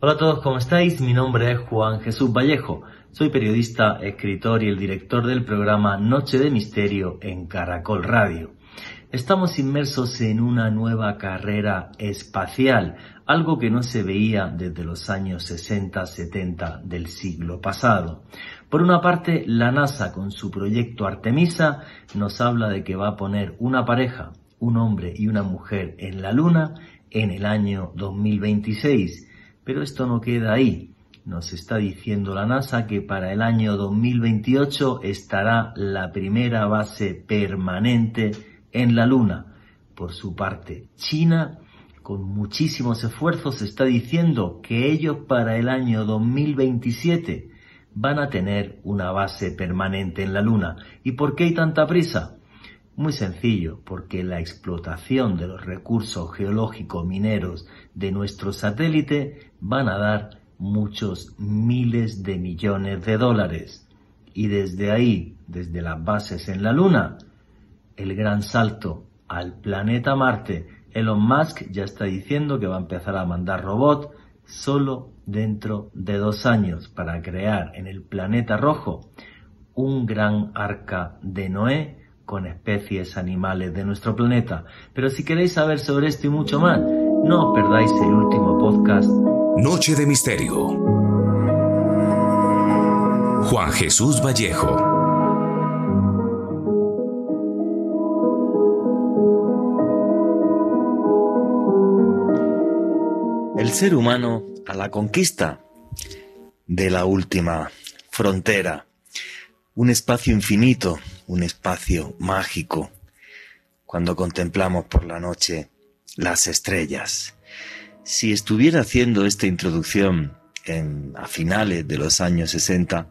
Hola a todos, ¿cómo estáis? Mi nombre es Juan Jesús Vallejo. Soy periodista, escritor y el director del programa Noche de Misterio en Caracol Radio. Estamos inmersos en una nueva carrera espacial, algo que no se veía desde los años 60-70 del siglo pasado. Por una parte, la NASA con su proyecto Artemisa nos habla de que va a poner una pareja, un hombre y una mujer en la Luna en el año 2026 pero esto no queda ahí. Nos está diciendo la NASA que para el año 2028 estará la primera base permanente en la Luna. Por su parte, China, con muchísimos esfuerzos, está diciendo que ellos para el año 2027 van a tener una base permanente en la Luna. ¿Y por qué hay tanta prisa? Muy sencillo, porque la explotación de los recursos geológicos mineros de nuestro satélite van a dar muchos miles de millones de dólares. Y desde ahí, desde las bases en la Luna, el gran salto al planeta Marte. Elon Musk ya está diciendo que va a empezar a mandar robots solo dentro de dos años para crear en el planeta rojo un gran arca de Noé con especies animales de nuestro planeta. Pero si queréis saber sobre esto y mucho más, no os perdáis el último podcast. Noche de Misterio. Juan Jesús Vallejo. El ser humano a la conquista de la última frontera, un espacio infinito un espacio mágico cuando contemplamos por la noche las estrellas. Si estuviera haciendo esta introducción a finales de los años 60,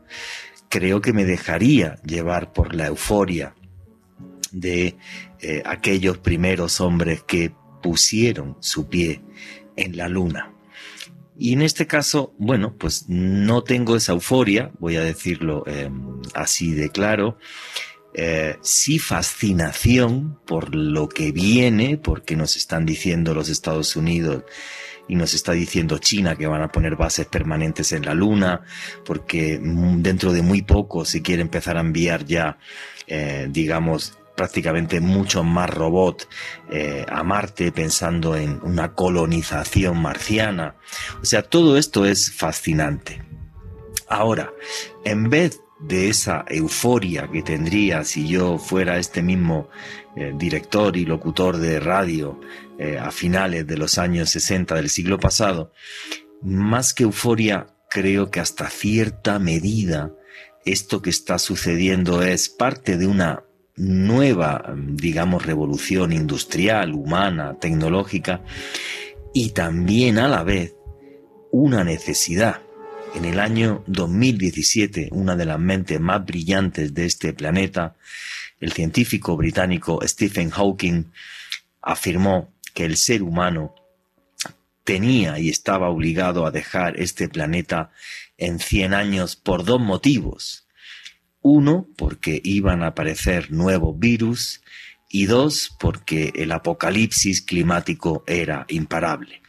creo que me dejaría llevar por la euforia de eh, aquellos primeros hombres que pusieron su pie en la luna. Y en este caso, bueno, pues no tengo esa euforia, voy a decirlo em, así de claro, eh, sí fascinación por lo que viene, porque nos están diciendo los Estados Unidos y nos está diciendo China que van a poner bases permanentes en la Luna, porque dentro de muy poco se quiere empezar a enviar ya, eh, digamos, prácticamente muchos más robots eh, a Marte pensando en una colonización marciana. O sea, todo esto es fascinante. Ahora, en vez de esa euforia que tendría si yo fuera este mismo eh, director y locutor de radio eh, a finales de los años 60 del siglo pasado, más que euforia, creo que hasta cierta medida esto que está sucediendo es parte de una nueva, digamos, revolución industrial, humana, tecnológica, y también a la vez una necesidad en el año 2017, una de las mentes más brillantes de este planeta, el científico británico Stephen Hawking, afirmó que el ser humano tenía y estaba obligado a dejar este planeta en 100 años por dos motivos. Uno, porque iban a aparecer nuevos virus y dos, porque el apocalipsis climático era imparable.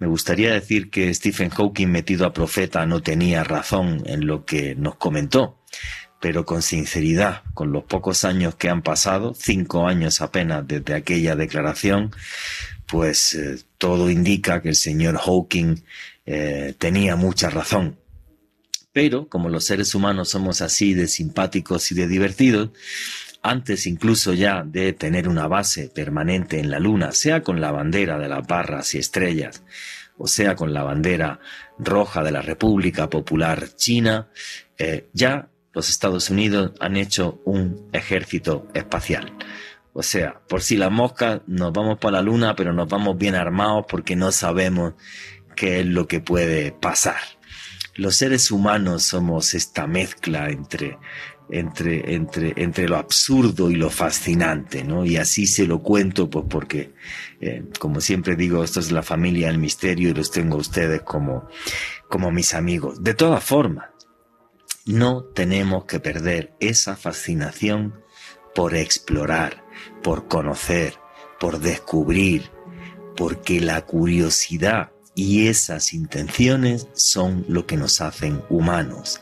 Me gustaría decir que Stephen Hawking metido a profeta no tenía razón en lo que nos comentó, pero con sinceridad, con los pocos años que han pasado, cinco años apenas desde aquella declaración, pues eh, todo indica que el señor Hawking eh, tenía mucha razón. Pero como los seres humanos somos así de simpáticos y de divertidos, antes incluso ya de tener una base permanente en la Luna, sea con la bandera de las barras y estrellas, o sea con la bandera roja de la República Popular China, eh, ya los Estados Unidos han hecho un ejército espacial. O sea, por si las moscas nos vamos para la Luna, pero nos vamos bien armados porque no sabemos qué es lo que puede pasar. Los seres humanos somos esta mezcla entre entre, entre, entre lo absurdo y lo fascinante, ¿no? Y así se lo cuento, pues porque, eh, como siempre digo, esto es la familia del misterio y los tengo a ustedes como, como mis amigos. De todas formas, no tenemos que perder esa fascinación por explorar, por conocer, por descubrir, porque la curiosidad y esas intenciones son lo que nos hacen humanos.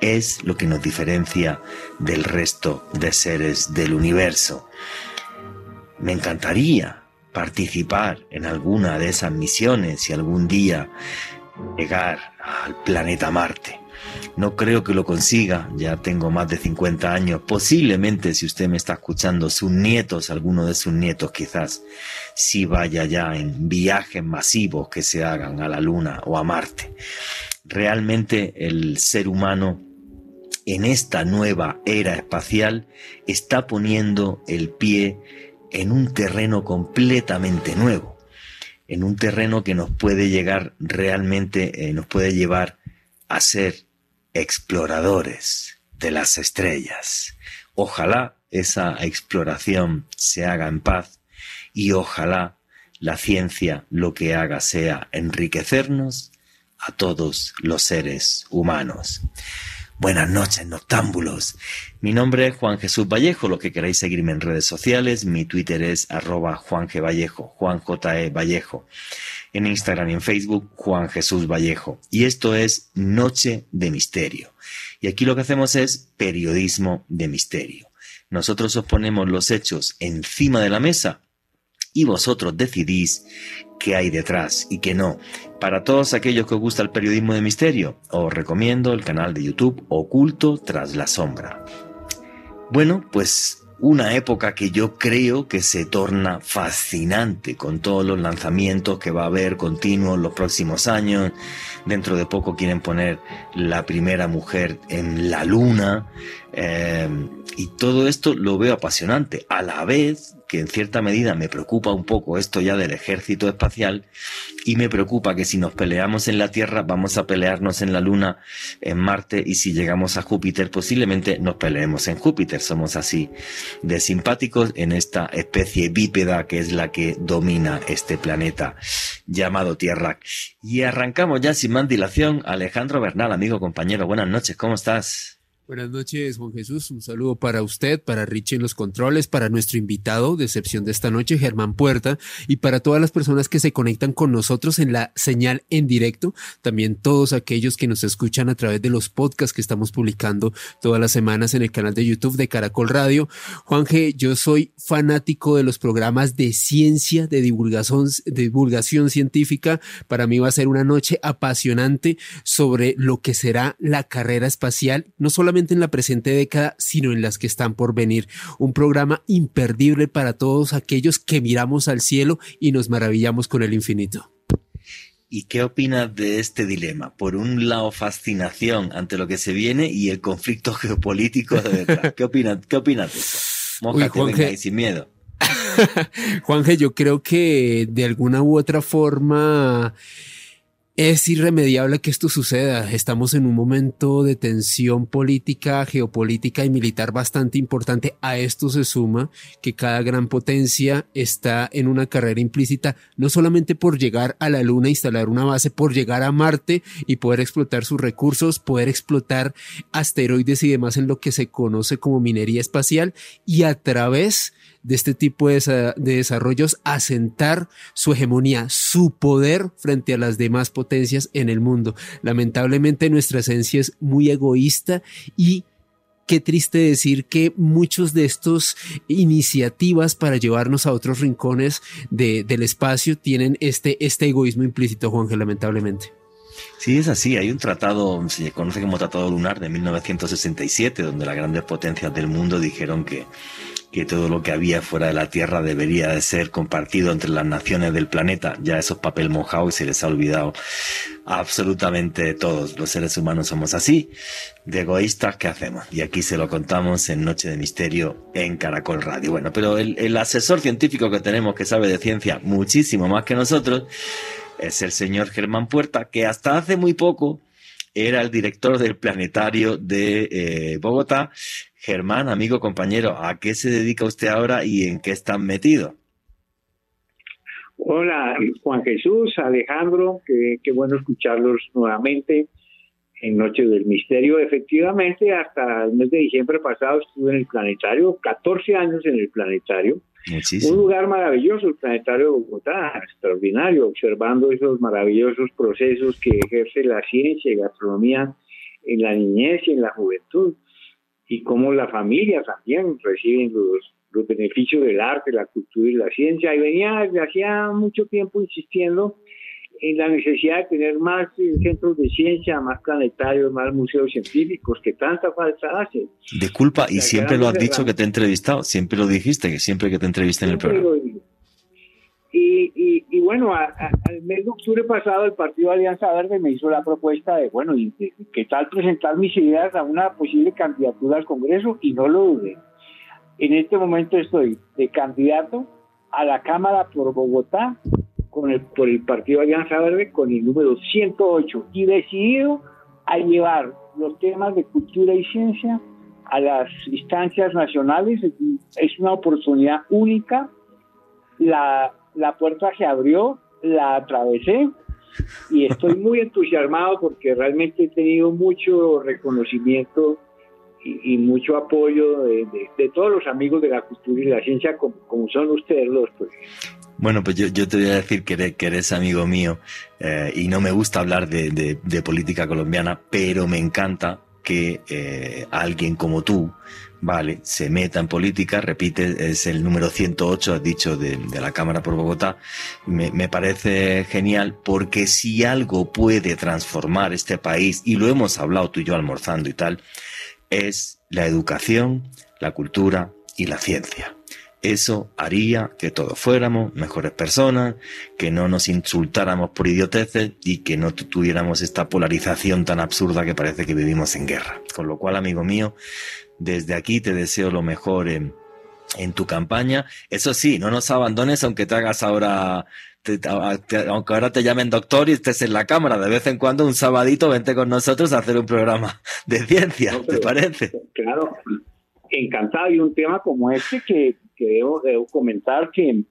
Es lo que nos diferencia del resto de seres del universo. Me encantaría participar en alguna de esas misiones y algún día llegar al planeta Marte. No creo que lo consiga, ya tengo más de 50 años. Posiblemente si usted me está escuchando, sus nietos, alguno de sus nietos quizás, si vaya ya en viajes masivos que se hagan a la Luna o a Marte. Realmente el ser humano en esta nueva era espacial está poniendo el pie en un terreno completamente nuevo, en un terreno que nos puede llegar realmente, eh, nos puede llevar a ser exploradores de las estrellas. Ojalá esa exploración se haga en paz y ojalá la ciencia lo que haga sea enriquecernos a todos los seres humanos. Buenas noches, noctámbulos. Mi nombre es Juan Jesús Vallejo, lo que queráis seguirme en redes sociales, mi Twitter es arroba Juan G. Vallejo, Juan J. E. Vallejo. En Instagram y en Facebook, Juan Jesús Vallejo. Y esto es Noche de Misterio. Y aquí lo que hacemos es periodismo de misterio. Nosotros os ponemos los hechos encima de la mesa y vosotros decidís qué hay detrás y qué no. Para todos aquellos que os gusta el periodismo de misterio, os recomiendo el canal de YouTube Oculto tras la sombra. Bueno, pues una época que yo creo que se torna fascinante con todos los lanzamientos que va a haber continuos los próximos años. Dentro de poco quieren poner la primera mujer en la luna. Eh, y todo esto lo veo apasionante. A la vez que en cierta medida me preocupa un poco esto ya del ejército espacial y me preocupa que si nos peleamos en la Tierra vamos a pelearnos en la Luna, en Marte y si llegamos a Júpiter posiblemente nos peleemos en Júpiter. Somos así de simpáticos en esta especie bípeda que es la que domina este planeta llamado Tierra. Y arrancamos ya sin más dilación. Alejandro Bernal, amigo, compañero, buenas noches, ¿cómo estás? Buenas noches, Juan Jesús. Un saludo para usted, para Richie en los controles, para nuestro invitado de excepción de esta noche, Germán Puerta, y para todas las personas que se conectan con nosotros en la señal en directo. También todos aquellos que nos escuchan a través de los podcasts que estamos publicando todas las semanas en el canal de YouTube de Caracol Radio. Juan yo soy fanático de los programas de ciencia, de divulgación, de divulgación científica. Para mí va a ser una noche apasionante sobre lo que será la carrera espacial, no solamente en la presente década, sino en las que están por venir. Un programa imperdible para todos aquellos que miramos al cielo y nos maravillamos con el infinito. ¿Y qué opinas de este dilema? Por un lado, fascinación ante lo que se viene y el conflicto geopolítico de detrás. ¿Qué opinas, qué opinas de eso? Mójate, venga, y sin miedo. Juanje, yo creo que de alguna u otra forma es irremediable que esto suceda. Estamos en un momento de tensión política, geopolítica y militar bastante importante. A esto se suma que cada gran potencia está en una carrera implícita, no solamente por llegar a la Luna, instalar una base, por llegar a Marte y poder explotar sus recursos, poder explotar asteroides y demás en lo que se conoce como minería espacial y a través de este tipo de, desarrollos asentar su hegemonía, su poder frente a las demás potencias en el mundo. Lamentablemente nuestra esencia es muy egoísta y qué triste decir que muchos de estos iniciativas para llevarnos a otros rincones del espacio tienen este, este egoísmo implícito, Juanje, lamentablemente. Sí, es así. Hay un tratado, se conoce como Tratado Lunar de 1967, donde las grandes potencias del mundo dijeron que que todo lo que había fuera de la Tierra debería de ser compartido entre las naciones del planeta. Ya esos papel mojado y se les ha olvidado absolutamente todos. Los seres humanos somos así, de egoístas, ¿qué hacemos? Y aquí se lo contamos en Noche de Misterio en Caracol Radio. Bueno, pero el, el asesor científico que tenemos que sabe de ciencia muchísimo más que nosotros es el señor Germán Puerta, que hasta hace muy poco era el director del planetario de eh, Bogotá. Germán, amigo, compañero, ¿a qué se dedica usted ahora y en qué está metido? Hola, Juan Jesús, Alejandro, qué, bueno escucharlos nuevamente en Noche del Misterio. Efectivamente, hasta el mes de diciembre pasado estuve en el planetario, 14 años en el planetario, Un lugar maravilloso, el Planetario de Bogotá, extraordinario, observando esos maravillosos procesos que ejerce la ciencia y la astronomía en la niñez y en la juventud, y cómo la familia también reciben los, los beneficios del arte, la cultura y la ciencia. Y venía desde hacía mucho tiempo insistiendo en la necesidad de tener más eh, centros de ciencia, más planetarios, más museos científicos, que tanta falta hace. Disculpa, y siempre lo has dicho que te he entrevistado, siempre lo dijiste, que siempre que te entrevisté en el programa. Y, y, bueno, al mes de octubre pasado el Partido Alianza Verde me hizo la propuesta de, bueno, y ¿qué tal presentar mis ideas a una posible candidatura al Congreso? Y no lo dudé. En este momento estoy de candidato a la Cámara por Bogotá con el, por el Partido Alianza Verde con el número 108 y decidido a llevar los temas de cultura y ciencia a las instancias nacionales. Es una oportunidad única. La, la puerta se abrió, la atravesé y estoy muy entusiasmado porque realmente he tenido mucho reconocimiento y, mucho apoyo de, todos los amigos de la cultura y la ciencia como, son ustedes los. Pues. Bueno, pues yo, te voy a decir que eres, amigo mío eh, y no me gusta hablar de, política colombiana, pero me encanta que eh, alguien como tú, vale, se meta en política, repite, es el número 108, has dicho, de, la Cámara por Bogotá, me, me, parece genial porque si algo puede transformar este país, y lo hemos hablado tú y yo almorzando y tal, es la educación, la cultura y la ciencia. Eso haría que todos fuéramos mejores personas, que no nos insultáramos por idioteces y que no tuviéramos esta polarización tan absurda que parece que vivimos en guerra. Con lo cual, amigo mío, desde aquí te deseo lo mejor en, tu campaña. Eso sí, no nos abandones aunque te hagas ahora, aunque ahora te llamen doctor y estés en la cámara. De vez en cuando, un sabadito, vente con nosotros a hacer un programa de ciencia, ¿te parece? Claro, encantado. Y un tema como este que que debo, comentar que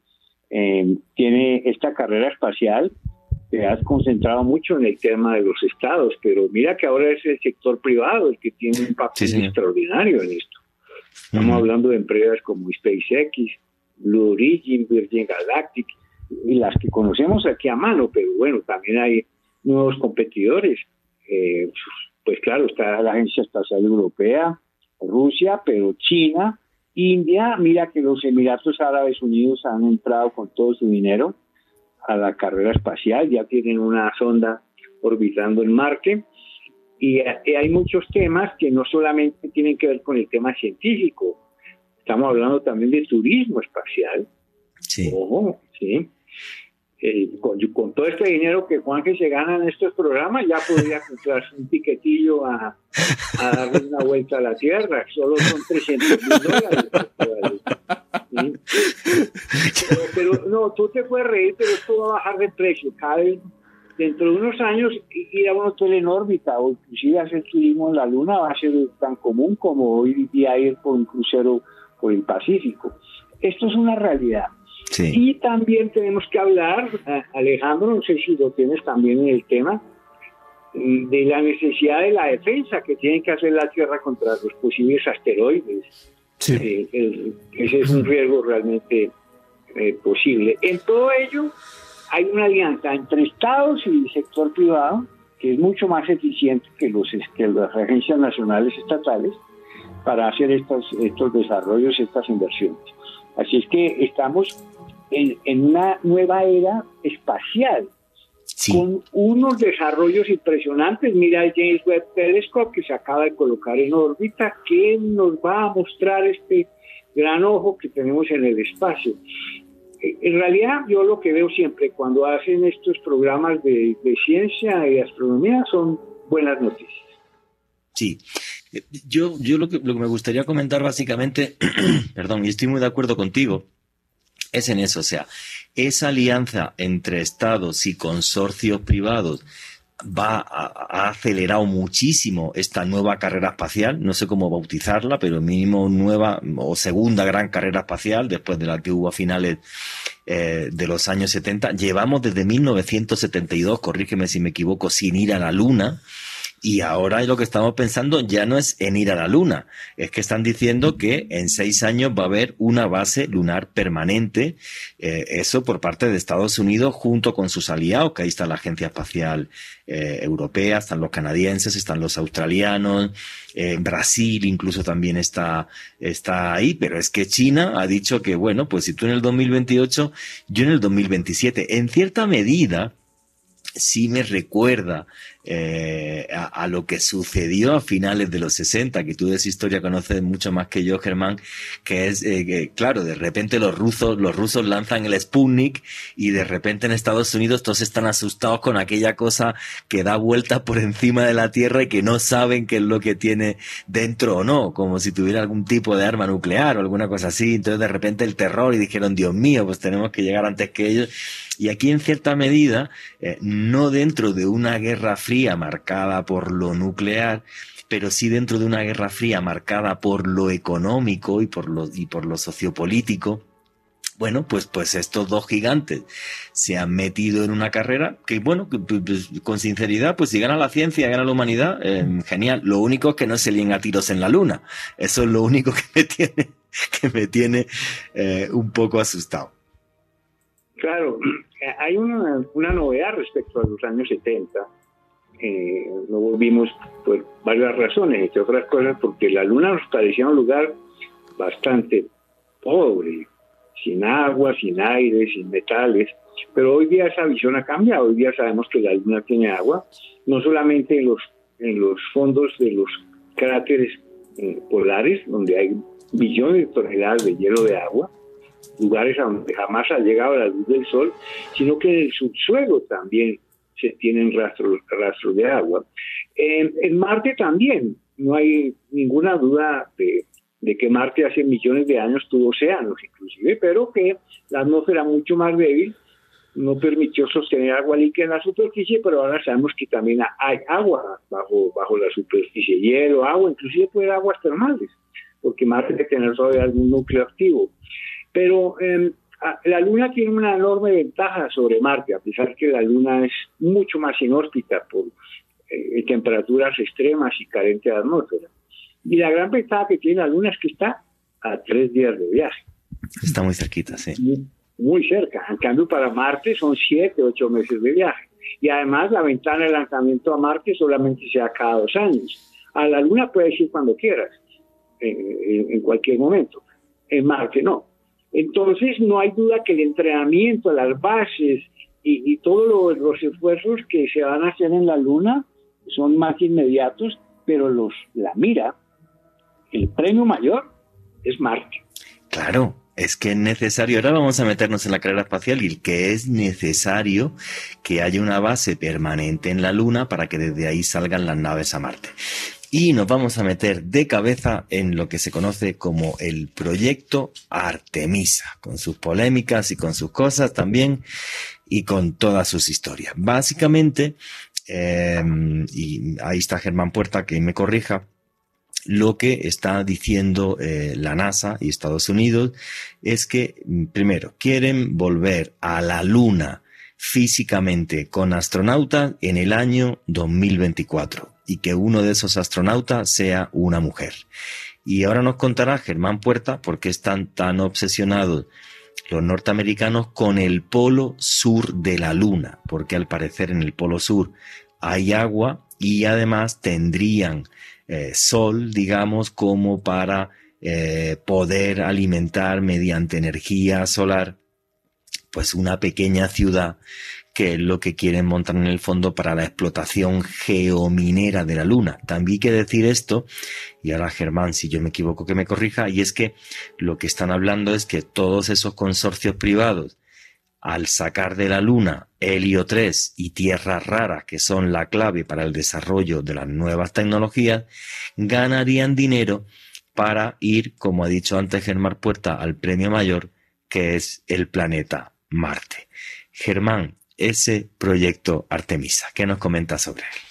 eh, tiene esta carrera espacial, te has concentrado mucho en el tema de los estados, pero mira que ahora es el sector privado el que tiene un papel extraordinario en esto. Estamos hablando de empresas como SpaceX, Blue Origin, Virgin Galactic, y las que conocemos aquí a mano, pero bueno, también hay nuevos competidores. Eh, pues claro, está la Agencia Espacial Europea, Rusia, pero China, India, mira que los Emiratos Árabes Unidos han entrado con todo su dinero a la carrera espacial, ya tienen una sonda orbitando en Marte. Y, hay muchos temas que no solamente tienen que ver con el tema científico, estamos hablando también de turismo espacial. Sí. sí. Eh, con, todo este dinero que Juanje se gana en estos programas, ya podría comprarse un tiquetillo a, darle una vuelta a la Tierra. Solo son 300 mil dólares. Pero, no, tú te puedes reír, pero esto va a bajar de precio. Cada vez, dentro de unos años, ir a un hotel en órbita o inclusive hacer turismo en la Luna va a ser tan común como hoy día ir por un crucero por el Pacífico. Esto es una realidad. Y también tenemos que hablar, Alejandro, no sé si lo tienes también en el tema, de la necesidad de la defensa que tiene que hacer la Tierra contra los posibles asteroides. Sí. Eh, ese es un riesgo realmente eh, posible. En todo ello, hay una alianza entre Estados y el sector privado que es mucho más eficiente que, los, que las agencias nacionales estatales para hacer estos, estos desarrollos, estas inversiones. Así es que estamos en, una nueva era espacial, con unos desarrollos impresionantes. Mira el James Webb Telescope que se acaba de colocar en órbita, que nos va a mostrar este gran ojo que tenemos en el espacio. En realidad, yo lo que veo siempre cuando hacen estos programas de, ciencia y astronomía son buenas noticias. Sí, yo, yo lo, que, lo que me gustaría comentar básicamente, perdón, y estoy muy de acuerdo contigo, es en eso, o sea, esa alianza entre estados y consorcios privados va a, ha acelerado muchísimo esta nueva carrera espacial, no sé cómo bautizarla, pero mínimo nueva o segunda gran carrera espacial después de la que hubo a finales eh, de los años 70. Llevamos desde 1972, corrígeme si me equivoco, sin ir a la Luna Y ahora lo que estamos pensando ya no es en ir a la Luna, es que están diciendo que en seis años va a haber una base lunar permanente, eh, eso por parte de Estados Unidos junto con sus aliados, que ahí está la Agencia Espacial eh, Europea, están los canadienses, están los australianos, eh, Brasil incluso también está, está ahí, pero es que China ha dicho que, bueno, pues si tú en el 2028, yo en el 2027, en cierta medida, sí me recuerda eh, a, lo que sucedió a finales de los 60, que tú de esa historia conoces mucho más que yo, Germán, que es, eh, que, claro, de repente los rusos, los rusos lanzan el Sputnik y de repente en Estados Unidos todos están asustados con aquella cosa que da vueltas por encima de la Tierra y que no saben qué es lo que tiene dentro o no, como si tuviera algún tipo de arma nuclear o alguna cosa así. Entonces de repente el terror y dijeron, Dios mío, pues tenemos que llegar antes que ellos. Y aquí en cierta medida, eh, no dentro de una guerra fría marcada por lo nuclear, pero sí dentro de una guerra fría marcada por lo económico y por lo, y por lo sociopolítico, bueno, pues, pues estos dos gigantes se han metido en una carrera que, bueno, pues, pues, con sinceridad, pues si gana la ciencia, gana la humanidad, eh, genial. Lo único es que no se líen a tiros en la luna. Eso es lo único que me tiene, que me tiene eh, un poco asustado. Claro, hay una, una novedad respecto a los años 70. Eh, no volvimos por varias razones, entre otras cosas porque la luna nos parecía un lugar bastante pobre, sin agua, sin aire, sin metales. Pero hoy día esa visión ha cambiado. Hoy día sabemos que la luna tiene agua, no solamente en los, en los fondos de los cráteres eh, polares, donde hay millones de toneladas de hielo de agua, lugares a donde jamás ha llegado la luz del sol, sino que en el subsuelo también se tienen rastros, rastros de agua. En, Marte también, no hay ninguna duda de, que Marte hace millones de años tuvo océanos inclusive, pero que la atmósfera mucho más débil no permitió sostener agua líquida en la superficie, pero ahora sabemos que también hay agua bajo, bajo la superficie, hielo, agua, inclusive puede haber aguas termales, porque Marte debe tener todavía algún núcleo activo. Pero em, la Luna tiene una enorme ventaja sobre Marte, a pesar que la Luna es mucho más inhóspita por eh, temperaturas extremas y carente de atmósfera. Y la gran ventaja que tiene la Luna es que está a tres días de viaje. Está muy cerquita, sí. Muy, cerca. En cambio, para Marte son siete, ocho meses de viaje. Y además, la ventana de lanzamiento a Marte solamente se da cada dos años. A la Luna puedes ir cuando quieras, en cualquier momento. En Marte no. Entonces, no hay duda que el entrenamiento, las bases y, todos los esfuerzos que se van a hacer en la Luna son más inmediatos, pero los, la mira, el premio mayor es Marte. Claro, es que es necesario, ahora vamos a meternos en la carrera espacial y que es necesario que haya una base permanente en la Luna para que desde ahí salgan las naves a Marte y nos vamos a meter de cabeza en lo que se conoce como el proyecto Artemisa, con sus polémicas y con sus cosas también y con todas sus historias. Básicamente, em, y ahí está Germán Puerta que me corrija, lo que está diciendo eh, la NASA y Estados Unidos es que, primero, quieren volver a la Luna físicamente con astronautas en el año 2024 y que uno de esos astronautas sea una mujer. Y ahora nos contará Germán Puerta por qué están tan obsesionados los norteamericanos con el polo sur de la Luna, porque al parecer en el polo sur hay agua y además tendrían eh, sol, digamos, como para eh, poder alimentar mediante energía solar, pues una pequeña ciudad que es lo que quieren montar en el fondo para la explotación geominera de la Luna. También hay que decir esto, y ahora Germán, si yo me equivoco, que me corrija, y es que lo que están hablando es que todos esos consorcios privados, al sacar de la Luna helio 3 y tierras raras, que son la clave para el desarrollo de las nuevas tecnologías, ganarían dinero para ir, como ha dicho antes Germán Puerta, al premio mayor, que es el planeta Marte. Germán, ese proyecto Artemisa. ¿Qué nos comenta sobre él?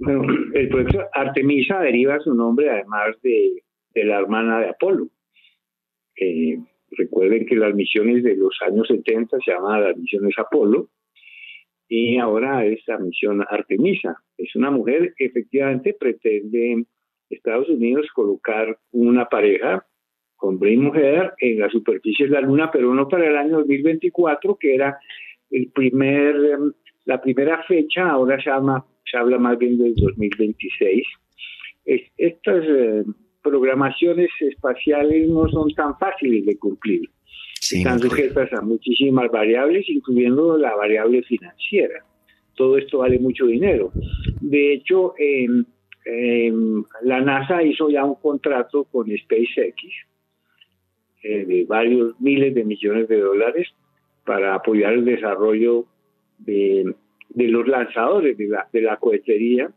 Bueno, el proyecto Artemisa deriva su nombre además de, la hermana de Apolo. recuerden que las misiones de los años 70 se llamaban las misiones Apolo y ahora es la misión Artemisa. Es una mujer que efectivamente pretende Estados Unidos colocar una pareja, hombre y mujer, en la superficie de la Luna, pero no para el año 2024, que era el primer, em, la primera fecha, ahora se, llama, se habla más bien del 2026. estas eh, programaciones espaciales no son tan fáciles de cumplir. Están sujetas a muchísimas variables, incluyendo la variable financiera. Todo esto vale mucho dinero. De hecho, la NASA hizo ya un contrato con SpaceX eh, de varios miles de millones de dólares para apoyar el desarrollo de, los lanzadores de la, cohetería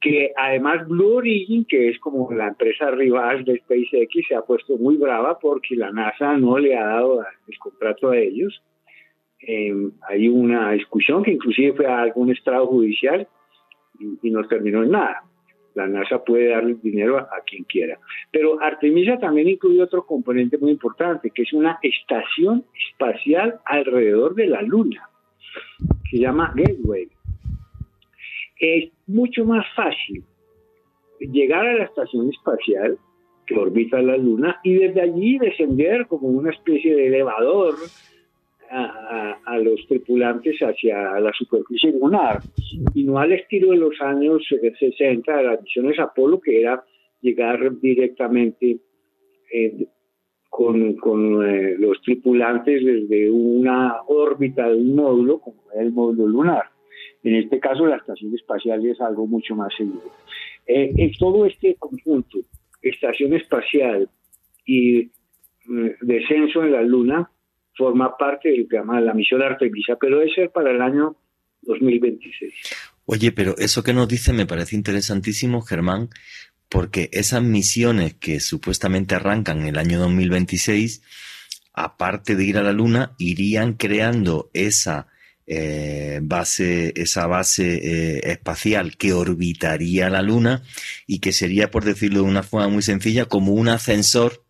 que además Blue Origin, que es como la empresa rival de SpaceX, se ha puesto muy brava porque la NASA no le ha dado el contrato a ellos. Em, hay una discusión que inclusive fue a algún estrado judicial y, no terminó en nada. La NASA puede darle dinero a, quien quiera. Pero Artemisa también incluye otro componente muy importante, que es una estación espacial alrededor de la Luna. Se llama Gateway es mucho más fácil llegar a la estación espacial que orbita la Luna y desde allí descender como una especie de elevador a, los tripulantes hacia la superficie lunar y no al estilo de los años 60 de las misiones Apolo que era llegar directamente eh, con, con eh, los tripulantes desde una órbita de un módulo como el módulo lunar. En este caso, la estación espacial es algo mucho más seguro. Eh, en todo este conjunto, estación espacial y mm, descenso en la Luna, forma parte del programa de la misión Artemisa, pero debe ser para el año 2026. Oye, pero eso que nos dice me parece interesantísimo, Germán, porque esas misiones que supuestamente arrancan el año 2026, aparte de ir a la Luna, irían creando esa eh, base, esa base eh, espacial que orbitaría la Luna y que sería, por decirlo de una forma muy sencilla, como un ascensor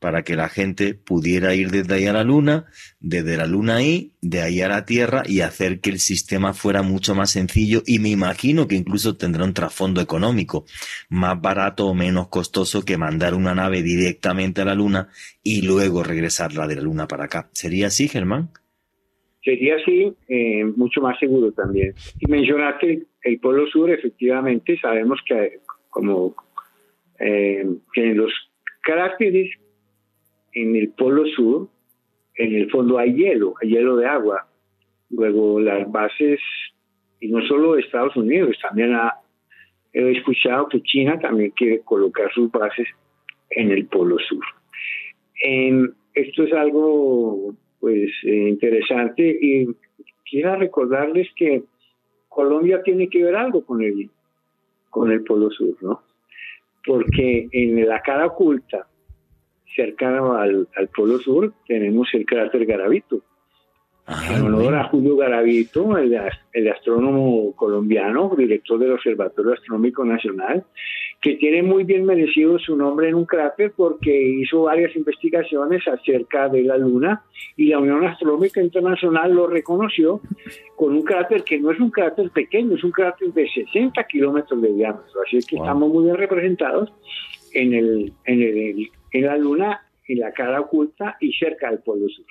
para que la gente pudiera ir desde ahí a la Luna, desde la Luna ahí, de ahí a la Tierra y hacer que el sistema fuera mucho más sencillo y me imagino que incluso tendrá un trasfondo económico más barato o menos costoso que mandar una nave directamente a la Luna y luego regresarla de la Luna para acá. ¿Sería así, Germán? Sería así, eh, mucho más seguro también. Y mencionaste el Polo Sur, efectivamente, sabemos que como eh, que los cráteres en el Polo Sur, en el fondo hay hielo, hay hielo de agua. Luego las bases, y no solo Estados Unidos, también he escuchado que China también quiere colocar sus bases en el Polo Sur. esto es algo pues eh, interesante y quiero recordarles que Colombia tiene que ver algo con el con el Polo Sur, ¿no? Porque en la cara oculta, cercano al, al Polo Sur, tenemos el cráter Garavito, en honor a Julio Garavito, el, el, astrónomo colombiano, director del Observatorio Astronómico Nacional, que tiene muy bien merecido su nombre en un cráter porque hizo varias investigaciones acerca de la Luna y la Unión Astronómica Internacional lo reconoció con un cráter que no es un cráter pequeño, es un cráter de 60 kilómetros de diámetro. Así que estamos muy bien representados en, el, en, el, en la Luna, en la cara oculta y cerca del Polo Sur.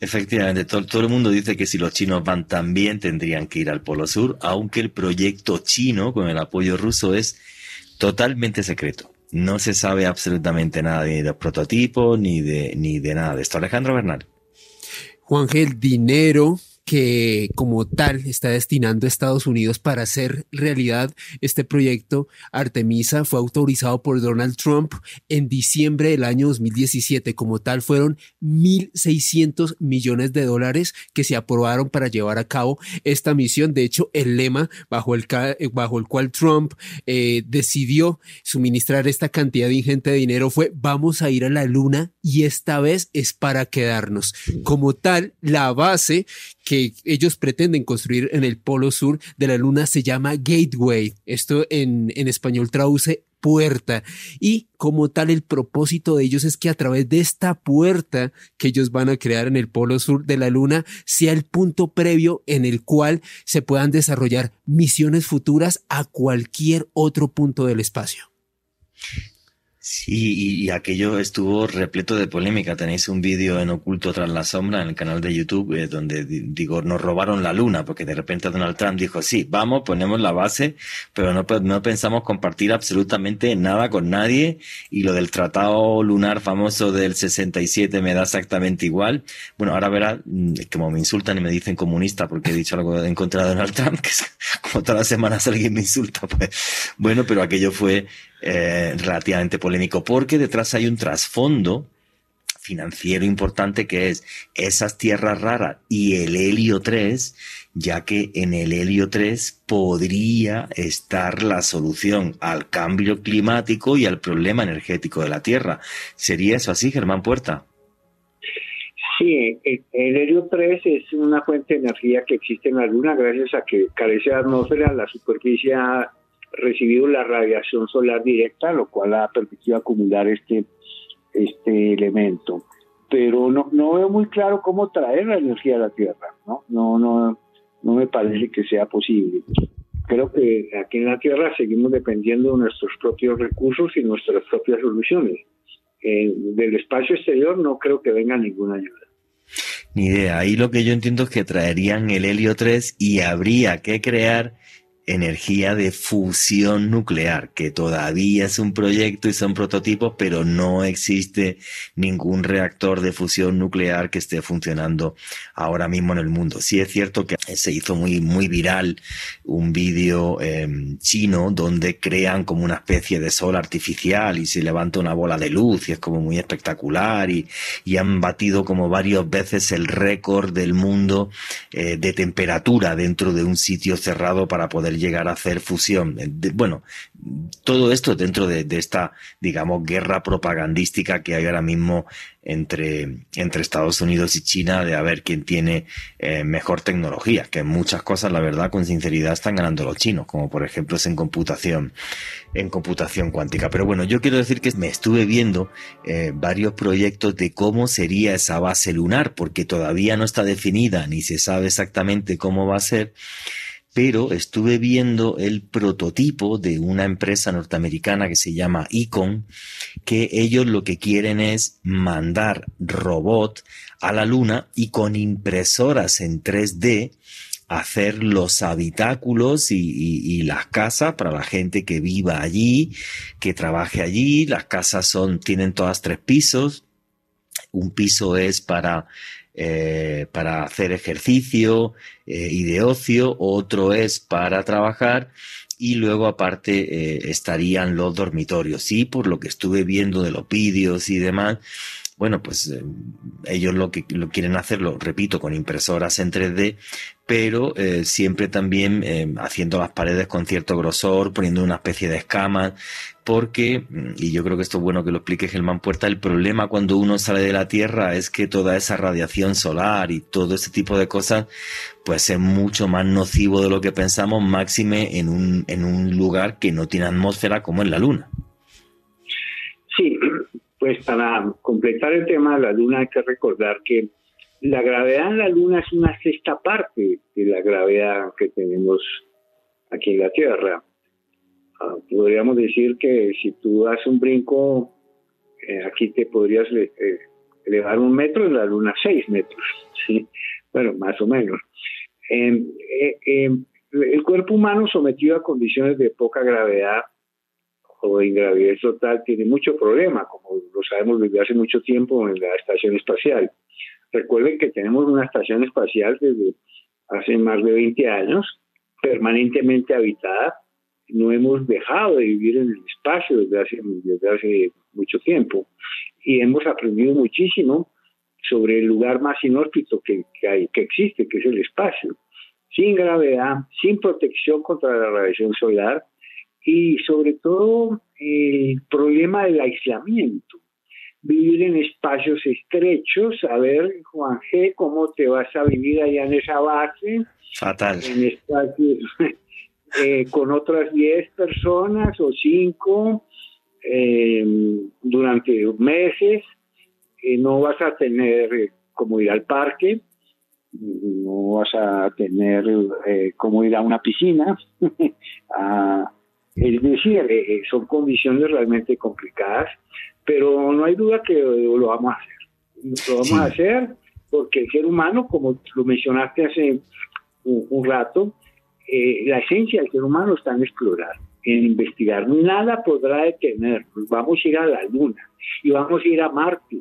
Efectivamente, todo, el mundo dice que si los chinos van tan bien tendrían que ir al Polo Sur, aunque el proyecto chino con el apoyo ruso es totalmente secreto. No se sabe absolutamente nada de los prototipos ni de, ni de nada de esto. Alejandro Bernal. Juan el dinero que como tal está destinando a Estados Unidos para hacer realidad este proyecto. Artemisa fue autorizado por Donald Trump en diciembre del año 2017. Como tal fueron 1.600 millones de dólares que se aprobaron para llevar a cabo esta misión. De hecho, el lema bajo el, bajo el cual Trump eh, decidió suministrar esta cantidad de ingente de dinero fue vamos a ir a la luna y esta vez es para quedarnos. Como tal, la base que ellos pretenden construir en el polo sur de la luna se llama Gateway. Esto en, en español traduce puerta y como tal el propósito de ellos es que a través de esta puerta que ellos van a crear en el polo sur de la luna sea el punto previo en el cual se puedan desarrollar misiones futuras a cualquier otro punto del espacio. Sí, y, aquello estuvo repleto de polémica. Tenéis un vídeo en Oculto tras la sombra en el canal de YouTube eh, donde digo, nos robaron la luna, porque de repente Donald Trump dijo, sí, vamos, ponemos la base, pero no, no pensamos compartir absolutamente nada con nadie. Y lo del tratado lunar famoso del 67 me da exactamente igual. Bueno, ahora verá, mm, como me insultan y me dicen comunista porque he dicho algo en contra de Donald Trump, que es como todas las semanas alguien me insulta, pues bueno, pero aquello fue eh, relativamente polémico, porque detrás hay un trasfondo financiero importante que es esas tierras raras y el helio 3, ya que en el helio 3 podría estar la solución al cambio climático y al problema energético de la Tierra. ¿Sería eso así, Germán Puerta? Sí, el helio 3 es una fuente de energía que existe en la Luna gracias a que carece de atmósfera, la superficie recibido la radiación solar directa, lo cual ha permitido acumular este, este elemento. Pero no, no veo muy claro cómo traer la energía a la Tierra, ¿no? No, no, no me parece que sea posible. Creo que aquí en la Tierra seguimos dependiendo de nuestros propios recursos y nuestras propias soluciones. Eh, del espacio exterior no creo que venga ninguna ayuda. Ni idea. Ahí lo que yo entiendo es que traerían el helio 3 y habría que crear energía de fusión nuclear, que todavía es un proyecto y son prototipos, pero no existe ningún reactor de fusión nuclear que esté funcionando ahora mismo en el mundo. Sí es cierto que se hizo muy, muy viral un vídeo em, chino donde crean como una especie de sol artificial y se levanta una bola de luz y es como muy espectacular y, y han batido como varias veces el récord del mundo eh, de temperatura dentro de un sitio cerrado para poder llegar a hacer fusión. bueno, todo esto dentro de, esta, digamos, guerra propagandística que hay ahora mismo entre, entre Estados Unidos y China de a ver quién tiene eh, mejor tecnología, que muchas cosas, la verdad, con sinceridad, están ganando los chinos, como por ejemplo es en computación, en computación cuántica. Pero bueno, yo quiero decir que me estuve viendo eh, varios proyectos de cómo sería esa base lunar, porque todavía no está definida ni se sabe exactamente cómo va a ser pero estuve viendo el prototipo de una empresa norteamericana que se llama Icon, que ellos lo que quieren es mandar robot a la luna y con impresoras en 3D hacer los habitáculos y, las casas para la gente que viva allí, que trabaje allí. Las casas son, tienen todas tres pisos. Un piso es para eh, para hacer ejercicio eh, y de ocio, otro es para trabajar y luego aparte eh, estarían los dormitorios. Y por lo que estuve viendo de los vídeos y demás, bueno, pues ellos lo que lo quieren hacer, lo repito, con impresoras en 3D, pero siempre también haciendo las paredes con cierto grosor, poniendo una especie de escamas, porque, y yo creo que esto es bueno que lo explique Germán Puerta, el problema cuando uno sale de la Tierra es que toda esa radiación solar y todo ese tipo de cosas, pues es mucho más nocivo de lo que pensamos, máxime en un, en un lugar que no tiene atmósfera como en la Luna. Sí, pues para completar el tema de la Luna hay que recordar que la gravedad en la Luna es una sexta parte de la gravedad que tenemos aquí en la Tierra podríamos decir que si tú das un brinco, eh, aquí te podrías eh, elevar un metro, en la luna seis metros, ¿sí? Bueno, más o menos. Eh, el cuerpo humano sometido a condiciones de poca gravedad o de ingravidez total tiene mucho problema, como lo sabemos desde hace mucho tiempo en la estación espacial. Recuerden que tenemos una estación espacial desde hace más de 20 años, permanentemente habitada no hemos dejado de vivir en el espacio desde hace, desde hace mucho tiempo y hemos aprendido muchísimo sobre el lugar más inhóspito que, hay, que existe, que es el espacio, sin gravedad, sin protección contra la radiación solar y sobre todo el problema del aislamiento. Vivir en espacios estrechos, a ver, Juan G., cómo te vas a vivir allá en esa base. Fatal. En espacios, eh, con otras 10 personas o 5 eh, durante meses, eh, no vas a tener eh, como ir al parque, no vas a tener como ir a una piscina. es decir, son condiciones realmente complicadas, pero no hay duda que lo vamos a hacer. Lo vamos a hacer porque el ser humano, como lo mencionaste hace un, rato, la esencia del ser humano está en explorar en investigar. Nada podrá detenernos. Vamos a ir a la Luna y vamos a ir a Marte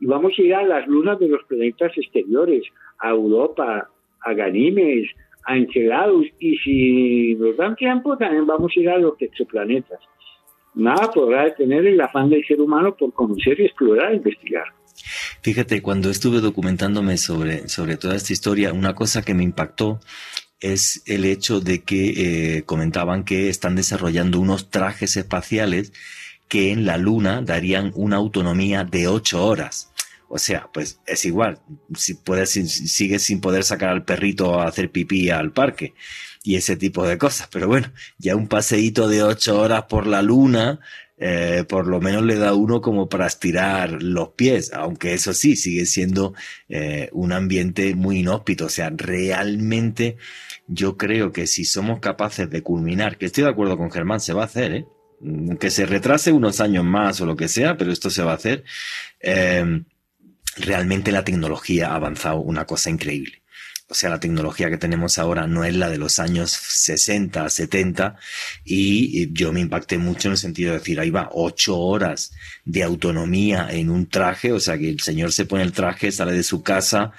y vamos a ir a las lunas de los planetas exteriores, a Europa, a Ganímedes, a Enceladus y si nos dan tiempo también vamos a ir a los exoplanetas. Nada podrá detener el afán del ser humano por conocer explorar e investigar. Fíjate, cuando estuve documentándome sobre, sobre toda esta historia, una cosa que me impactó es el hecho de que eh, comentaban que están desarrollando unos trajes espaciales que en la Luna darían una autonomía de ocho horas. O sea, pues es igual, si puedes, sigues sin poder sacar al perrito a hacer pipí al parque y ese tipo de cosas. Pero bueno, ya un paseíto de ocho horas por la luna eh, por lo menos le da uno como para estirar los pies, aunque eso sí, sigue siendo eh, un ambiente muy inhóspito. O sea, realmente yo creo que si somos capaces de culminar, que estoy de acuerdo con Germán, se va a hacer, ¿eh? que se retrase unos años más o lo que sea, pero esto se va a hacer. Eh, realmente la tecnología ha avanzado una cosa increíble. O sea, la tecnología que tenemos ahora no es la de los años 60, 70 y yo me impacté mucho en el sentido de decir, ahí va, ocho horas de autonomía en un traje, o sea, que el señor se pone el traje, sale de su casa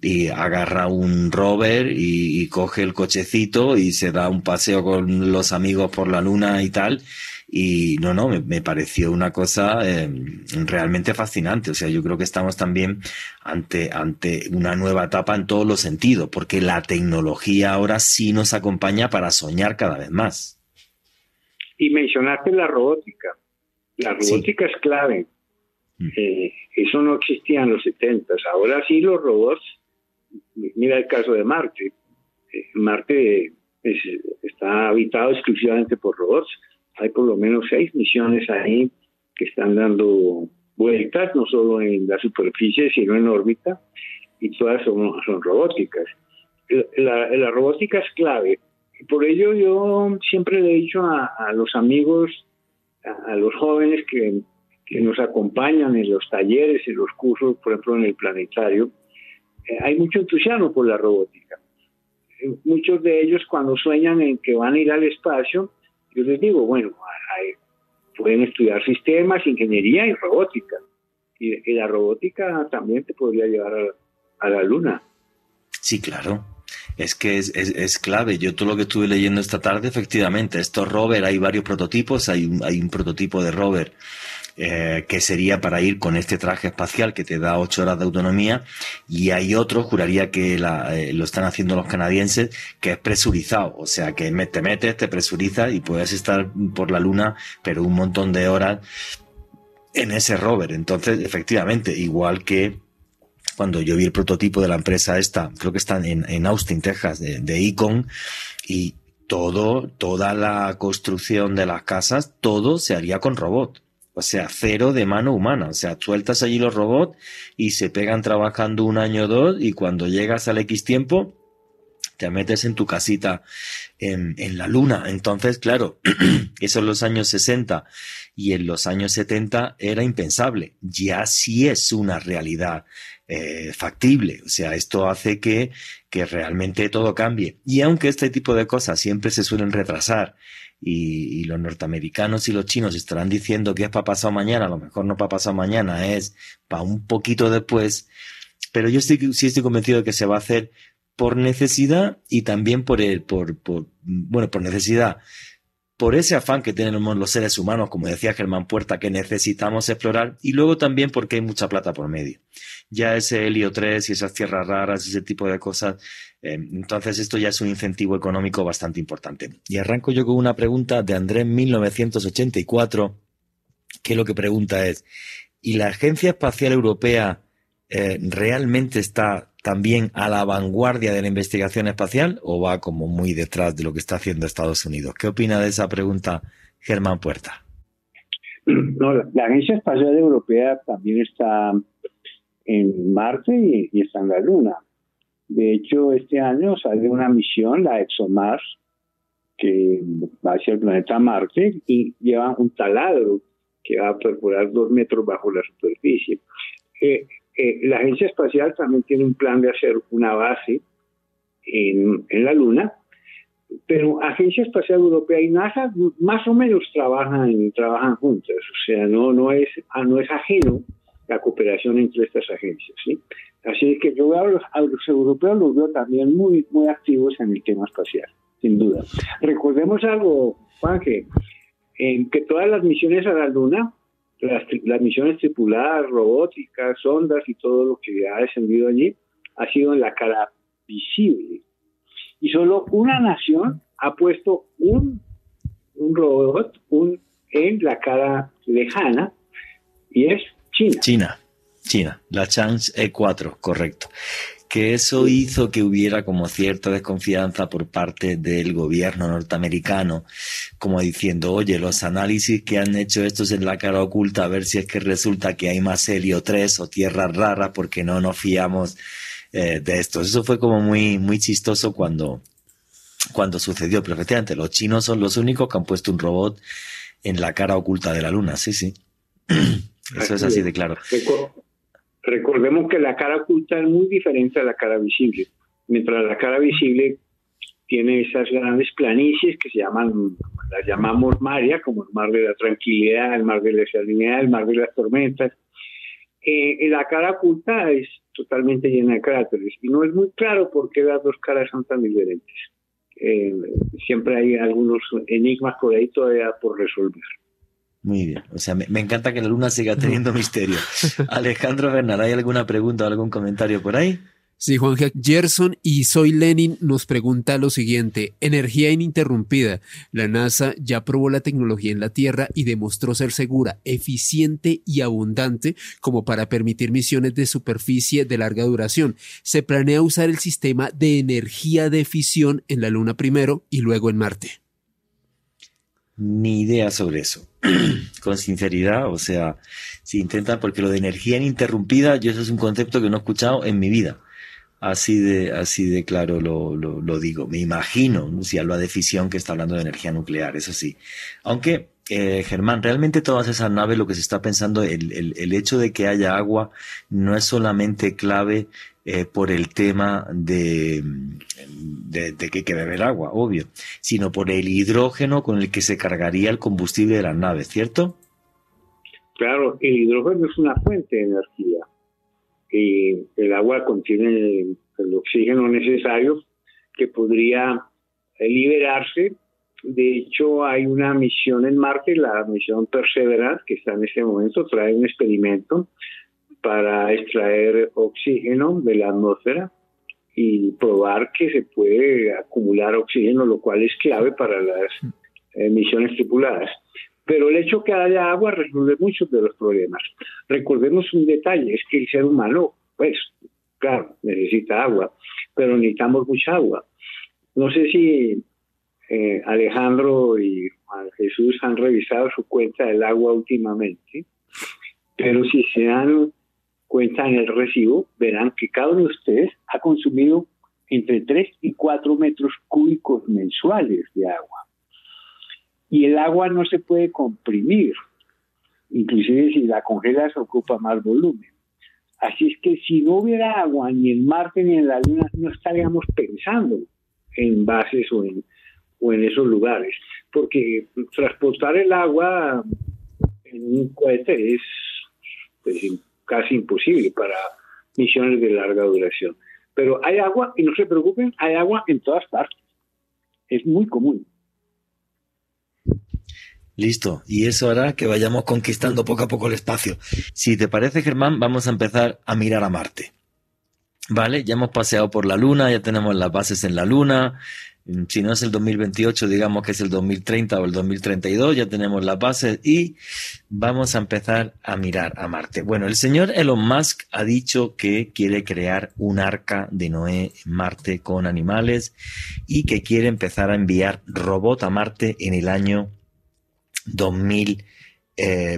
y agarra un rover y, y coge el cochecito y se da un paseo con los amigos por la luna y tal y no, no, me, pareció una cosa em, realmente fascinante. O sea, yo creo que estamos también ante, ante una nueva etapa en todos los sentidos, porque la tecnología ahora sí nos acompaña para soñar cada vez más. Y mencionaste la robótica. La robótica es clave. Mm. Eh, eso no existía en los 70. Ahora sí los robots, mira el caso de Marte. Eh, Marte está habitado exclusivamente por robots hay por lo menos seis misiones ahí que están dando vueltas, no solo en la superficie, sino en órbita, y todas son, son robóticas. La, la, robótica es clave. Por ello yo siempre le he dicho a, los amigos, a, los jóvenes que, que, nos acompañan en los talleres, en los cursos, por ejemplo en el planetario, eh, hay mucho entusiasmo por la robótica. Eh, muchos de ellos cuando sueñan en que van a ir al espacio, yo les digo, bueno, pueden estudiar sistemas, ingeniería y robótica. Y, la robótica también te podría llevar a, la luna. Sí, claro. Es que es, es, clave. Yo todo lo que estuve leyendo esta tarde, efectivamente, estos rover, hay varios prototipos, hay hay un prototipo de rover eh, que sería para ir con este traje espacial que te da ocho horas de autonomía y hay otro, juraría que eh, lo están haciendo los canadienses, que es presurizado, o sea que te metes, te presurizas y puedes estar por la luna, pero un montón de horas en ese rover. Entonces, efectivamente, igual que cuando yo vi el prototipo de la empresa esta, creo que están en, Austin, Texas, de, de Icon, y todo, toda la construcción de las casas, todo se haría con robot. O sea, cero de mano humana. O sea, sueltas allí los robots y se pegan trabajando un año o dos y cuando llegas al X tiempo, te metes en tu casita en, la luna. Entonces, claro, eso en los años 60 y en los años 70 era impensable. Ya sí es una realidad eh, factible. O sea, esto hace que, que realmente todo cambie. Y aunque este tipo de cosas siempre se suelen retrasar y, los norteamericanos y los chinos estarán diciendo que es para pasado mañana, a lo mejor no para pasado mañana, es para un poquito después, pero yo sí, sí estoy convencido de que se va a hacer por necesidad y también por el, por, por, bueno, por necesidad, por ese afán que tenemos los seres humanos, como decía Germán Puerta, que necesitamos explorar, y luego también porque hay mucha plata por medio. Ya ese helio 3 y esas tierras raras, ese tipo de cosas, eh, entonces esto ya es un incentivo económico bastante importante. Y arranco yo con una pregunta de Andrés 1984, que lo que pregunta es, ¿y la Agencia Espacial Europea eh, realmente está también a la vanguardia de la investigación espacial o va como muy detrás de lo que está haciendo Estados Unidos? ¿Qué opina de esa pregunta Germán Puerta? No, la, Agencia Espacial Europea también está en Marte y, está en la Luna. De hecho, este año sale una misión, la ExoMars, que va hacia el planeta Marte y lleva un taladro que va a perforar dos metros bajo la superficie. Eh, eh, la Agencia Espacial también tiene un plan de hacer una base en, en la Luna pero Agencia Espacial Europea y NASA más o menos trabajan, trabajan juntas, o sea, no, no, es, ah, no es ajeno la cooperación entre estas agencias. ¿sí? Así que yo veo a los, europeos los veo también muy, muy activos en el tema espacial, sin duda. Recordemos algo, Juan, que, que todas las misiones a la Luna, las, las misiones tripuladas, robóticas, sondas y todo lo que ha descendido allí, ha sido en la cara visible y solo una nación ha puesto un, un robot un, en la cara lejana y es China. China, China, la Chance E4, correcto. Que eso hizo que hubiera como cierta desconfianza por parte del gobierno norteamericano, como diciendo, oye, los análisis que han hecho estos en la cara oculta, a ver si es que resulta que hay más helio 3 o tierras raras, porque no nos fiamos eh, de esto. Eso fue como muy, muy chistoso cuando, cuando sucedió. Pero efectivamente, los chinos son los únicos que han puesto un robot en la cara oculta de la luna. Sí, sí. Eso es así de claro. Recordemos que la cara oculta es muy diferente a la cara visible. Mientras la cara visible tiene esas grandes planicies que se llaman, las llamamos Maria, como el mar de la tranquilidad, el mar de la serenidad, el mar de las tormentas. Eh, la cara oculta es totalmente llena de cráteres y no es muy claro por qué las dos caras son tan diferentes. Eh, siempre hay algunos enigmas por ahí todavía por resolver. Muy bien, o sea, me, me encanta que la luna siga teniendo misterio. Alejandro Bernal, ¿hay alguna pregunta o algún comentario por ahí? Sí, Juan Gerson y Soy Lenin nos pregunta lo siguiente. Energía ininterrumpida. La NASA ya probó la tecnología en la Tierra y demostró ser segura, eficiente y abundante como para permitir misiones de superficie de larga duración. Se planea usar el sistema de energía de fisión en la Luna primero y luego en Marte. Ni idea sobre eso. Con sinceridad, o sea, si intentan, porque lo de energía ininterrumpida, yo eso es un concepto que no he escuchado en mi vida. Así de, así de claro lo, lo, digo. Me imagino, si habla de fisión, que está hablando de energía nuclear, eso sí. Aunque, eh, Germán, realmente todas esas naves, lo que se está pensando, el, el, el hecho de que haya agua no es solamente clave eh, por el tema de, de, de, que hay que beber agua, obvio, sino por el hidrógeno con el que se cargaría el combustible de las naves, ¿cierto? Claro, el hidrógeno es una fuente de energía y el agua contiene el oxígeno necesario que podría liberarse. De hecho, hay una misión en Marte, la misión Perseverance, que está en este momento, trae un experimento para extraer oxígeno de la atmósfera y probar que se puede acumular oxígeno, lo cual es clave para las misiones tripuladas. Pero el hecho que haya agua resuelve muchos de los problemas. Recordemos un detalle, es que el ser humano, pues, claro, necesita agua, pero necesitamos mucha agua. No sé si eh, Alejandro y Juan Jesús han revisado su cuenta del agua últimamente, pero si se dan cuenta en el recibo, verán que cada uno de ustedes ha consumido entre 3 y 4 metros cúbicos mensuales de agua y el agua no se puede comprimir. Inclusive si la congelas ocupa más volumen. Así es que si no hubiera agua ni en Marte ni en la Luna, no estaríamos pensando en bases o en, o en esos lugares. Porque transportar el agua en un cohete es pues, casi imposible para misiones de larga duración. Pero hay agua, y no se preocupen, hay agua en todas partes. Es muy común. Listo. Y eso hará que vayamos conquistando poco a poco el espacio. Si te parece, Germán, vamos a empezar a mirar a Marte. Vale, ya hemos paseado por la Luna, ya tenemos las bases en la Luna. Si no es el 2028, digamos que es el 2030 o el 2032, ya tenemos las bases y vamos a empezar a mirar a Marte. Bueno, el señor Elon Musk ha dicho que quiere crear un arca de Noé en Marte con animales y que quiere empezar a enviar robot a Marte en el año 2030.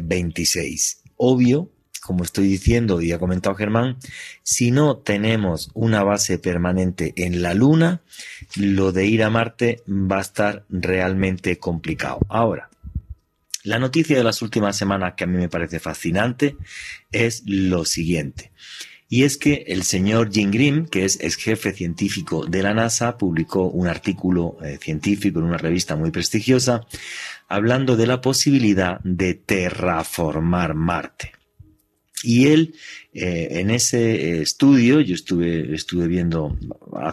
26. Obvio, como estoy diciendo y ha comentado Germán, si no tenemos una base permanente en la Luna, lo de ir a Marte va a estar realmente complicado. Ahora, la noticia de las últimas semanas que a mí me parece fascinante es lo siguiente. Y es que el señor Jim Green, que es ex jefe científico de la NASA, publicó un artículo eh, científico en una revista muy prestigiosa hablando de la posibilidad de terraformar Marte. Y él, eh, en ese estudio, yo estuve, estuve viendo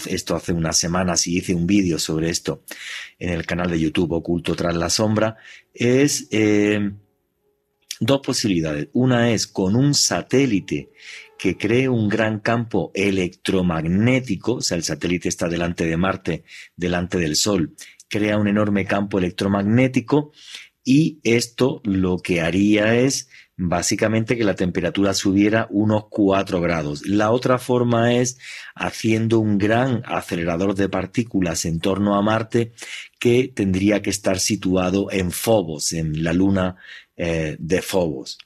esto hace unas semanas y hice un vídeo sobre esto en el canal de YouTube Oculto tras la sombra, es eh, dos posibilidades. Una es con un satélite que cree un gran campo electromagnético, o sea, el satélite está delante de Marte, delante del Sol, crea un enorme campo electromagnético y esto lo que haría es básicamente que la temperatura subiera unos 4 grados. La otra forma es haciendo un gran acelerador de partículas en torno a Marte que tendría que estar situado en Phobos, en la luna eh, de Phobos.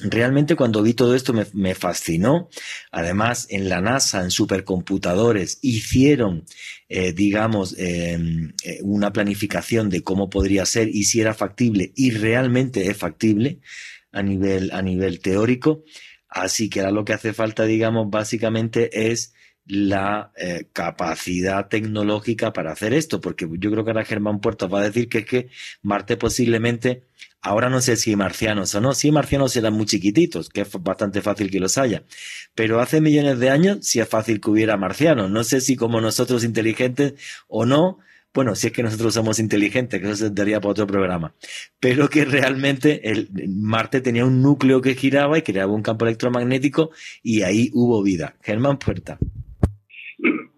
Realmente cuando vi todo esto me, fascinó. Además, en la NASA, en supercomputadores, hicieron, eh, digamos, em, eh, una planificación de cómo podría ser y si era factible, y realmente es factible a nivel, a nivel teórico. Así que ahora lo que hace falta, digamos, básicamente es la eh, capacidad tecnológica para hacer esto, porque yo creo que ahora Germán Puerto va a decir que es que Marte posiblemente Ahora no sé si marcianos o no. Si marcianos eran muy chiquititos, que es bastante fácil que los haya. Pero hace millones de años sí es fácil que hubiera marcianos. No sé si como nosotros inteligentes o no. Bueno, si es que nosotros somos inteligentes, que eso se daría para otro programa. Pero que realmente el, Marte tenía un núcleo que giraba y creaba un campo electromagnético y ahí hubo vida. Germán Puerta.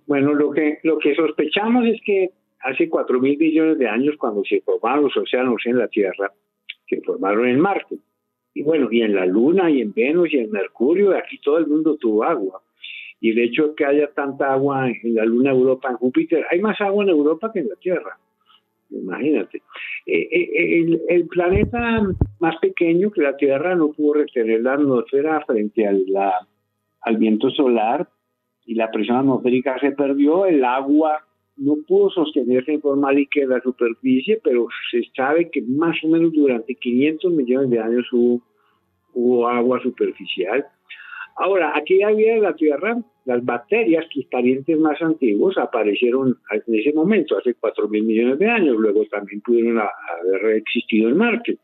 Bueno, lo que, lo que sospechamos es que hace cuatro mil millones de años, cuando se formaron los océanos en la Tierra, que formaron en Marte. Y bueno, y en la Luna, y en Venus, y en Mercurio, aquí todo el mundo tuvo agua. Y el hecho de que haya tanta agua en la Luna, Europa, en Júpiter, hay más agua en Europa que en la Tierra. Imagínate. Eh, eh, el, el, planeta más pequeño que la Tierra no pudo retener la atmósfera frente al, la, al viento solar y la presión atmosférica se perdió, el agua no pudo sostenerse en forma líquida en la superficie, pero se sabe que más o menos durante 500 millones de años hubo, hubo agua superficial. Ahora, aquí había en la Tierra, las bacterias, sus parientes más antiguos, aparecieron en ese momento, hace 4 mil millones de años, luego también pudieron haber existido en Marte.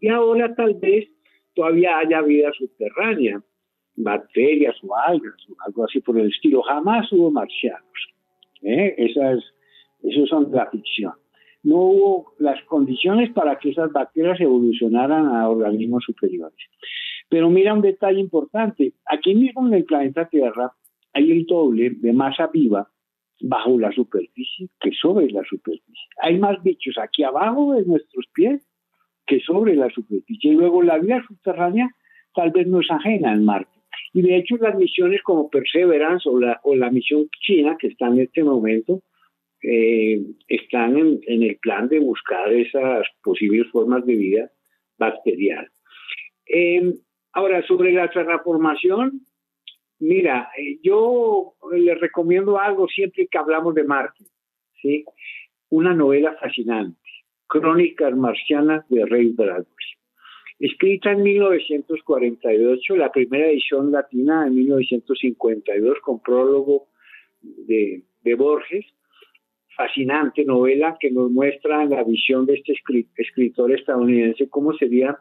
Y ahora tal vez todavía haya vida subterránea, bacterias o algas, o algo así por el estilo. Jamás hubo marcianos. ¿eh? Esas, esos son la ficción. No hubo las condiciones para que esas bacterias evolucionaran a organismos superiores. Pero mira un detalle importante. Aquí mismo en el planeta Tierra hay el doble de masa viva bajo la superficie que sobre la superficie. Hay más bichos aquí abajo de nuestros pies que sobre la superficie. Y luego la vida subterránea tal vez no es ajena al Marte. Y de hecho las misiones como Perseverance o la, o la misión china que está en este momento eh, están en, el plan de buscar esas posibles formas de vida bacterial. Em, ahora, sobre la terraformación, mira, eh, yo les recomiendo algo siempre que hablamos de Marte, ¿sí? Una novela fascinante, Crónicas Marcianas de Ray Bradbury escrita en 1948, la primera edición latina en 1952 con prólogo de, Borges, fascinante novela que nos muestra la visión de este escritor estadounidense cómo sería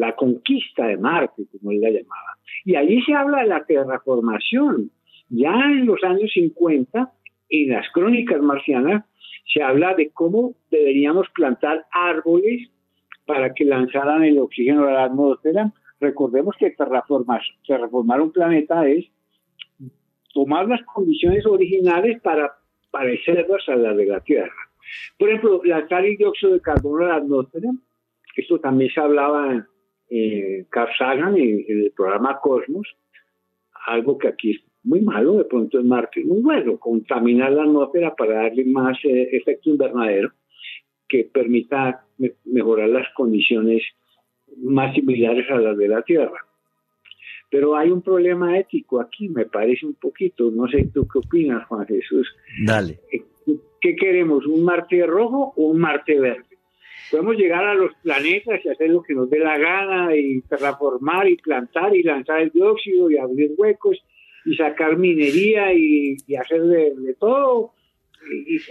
la conquista de Marte, como él la llamaba. Y allí se habla de la terraformación. Ya en los años 50, en las crónicas marcianas, se habla de cómo deberíamos plantar árboles para que lanzaran el oxígeno a la atmósfera. Recordemos que terraformar, terraformar un planeta es tomar las condiciones originales para parecerlas a las de la Tierra. Por ejemplo, lanzar el dióxido de carbono a la atmósfera, esto también se hablaba eh, Carl Sagan en, el programa Cosmos, algo que aquí es muy malo, de pronto en Marte muy bueno, contaminar la atmósfera para darle más eh, efecto invernadero que permita mejorar las condiciones más similares a las de la Tierra. Pero hay un problema ético aquí, me parece un poquito. No sé tú qué opinas, Juan Jesús. Dale. Eh, ¿Qué queremos? ¿Un Marte rojo o un Marte verde? Podemos llegar a los planetas y hacer lo que nos dé la gana y terraformar y plantar y lanzar el dióxido y abrir huecos y sacar minería y, hacer de, todo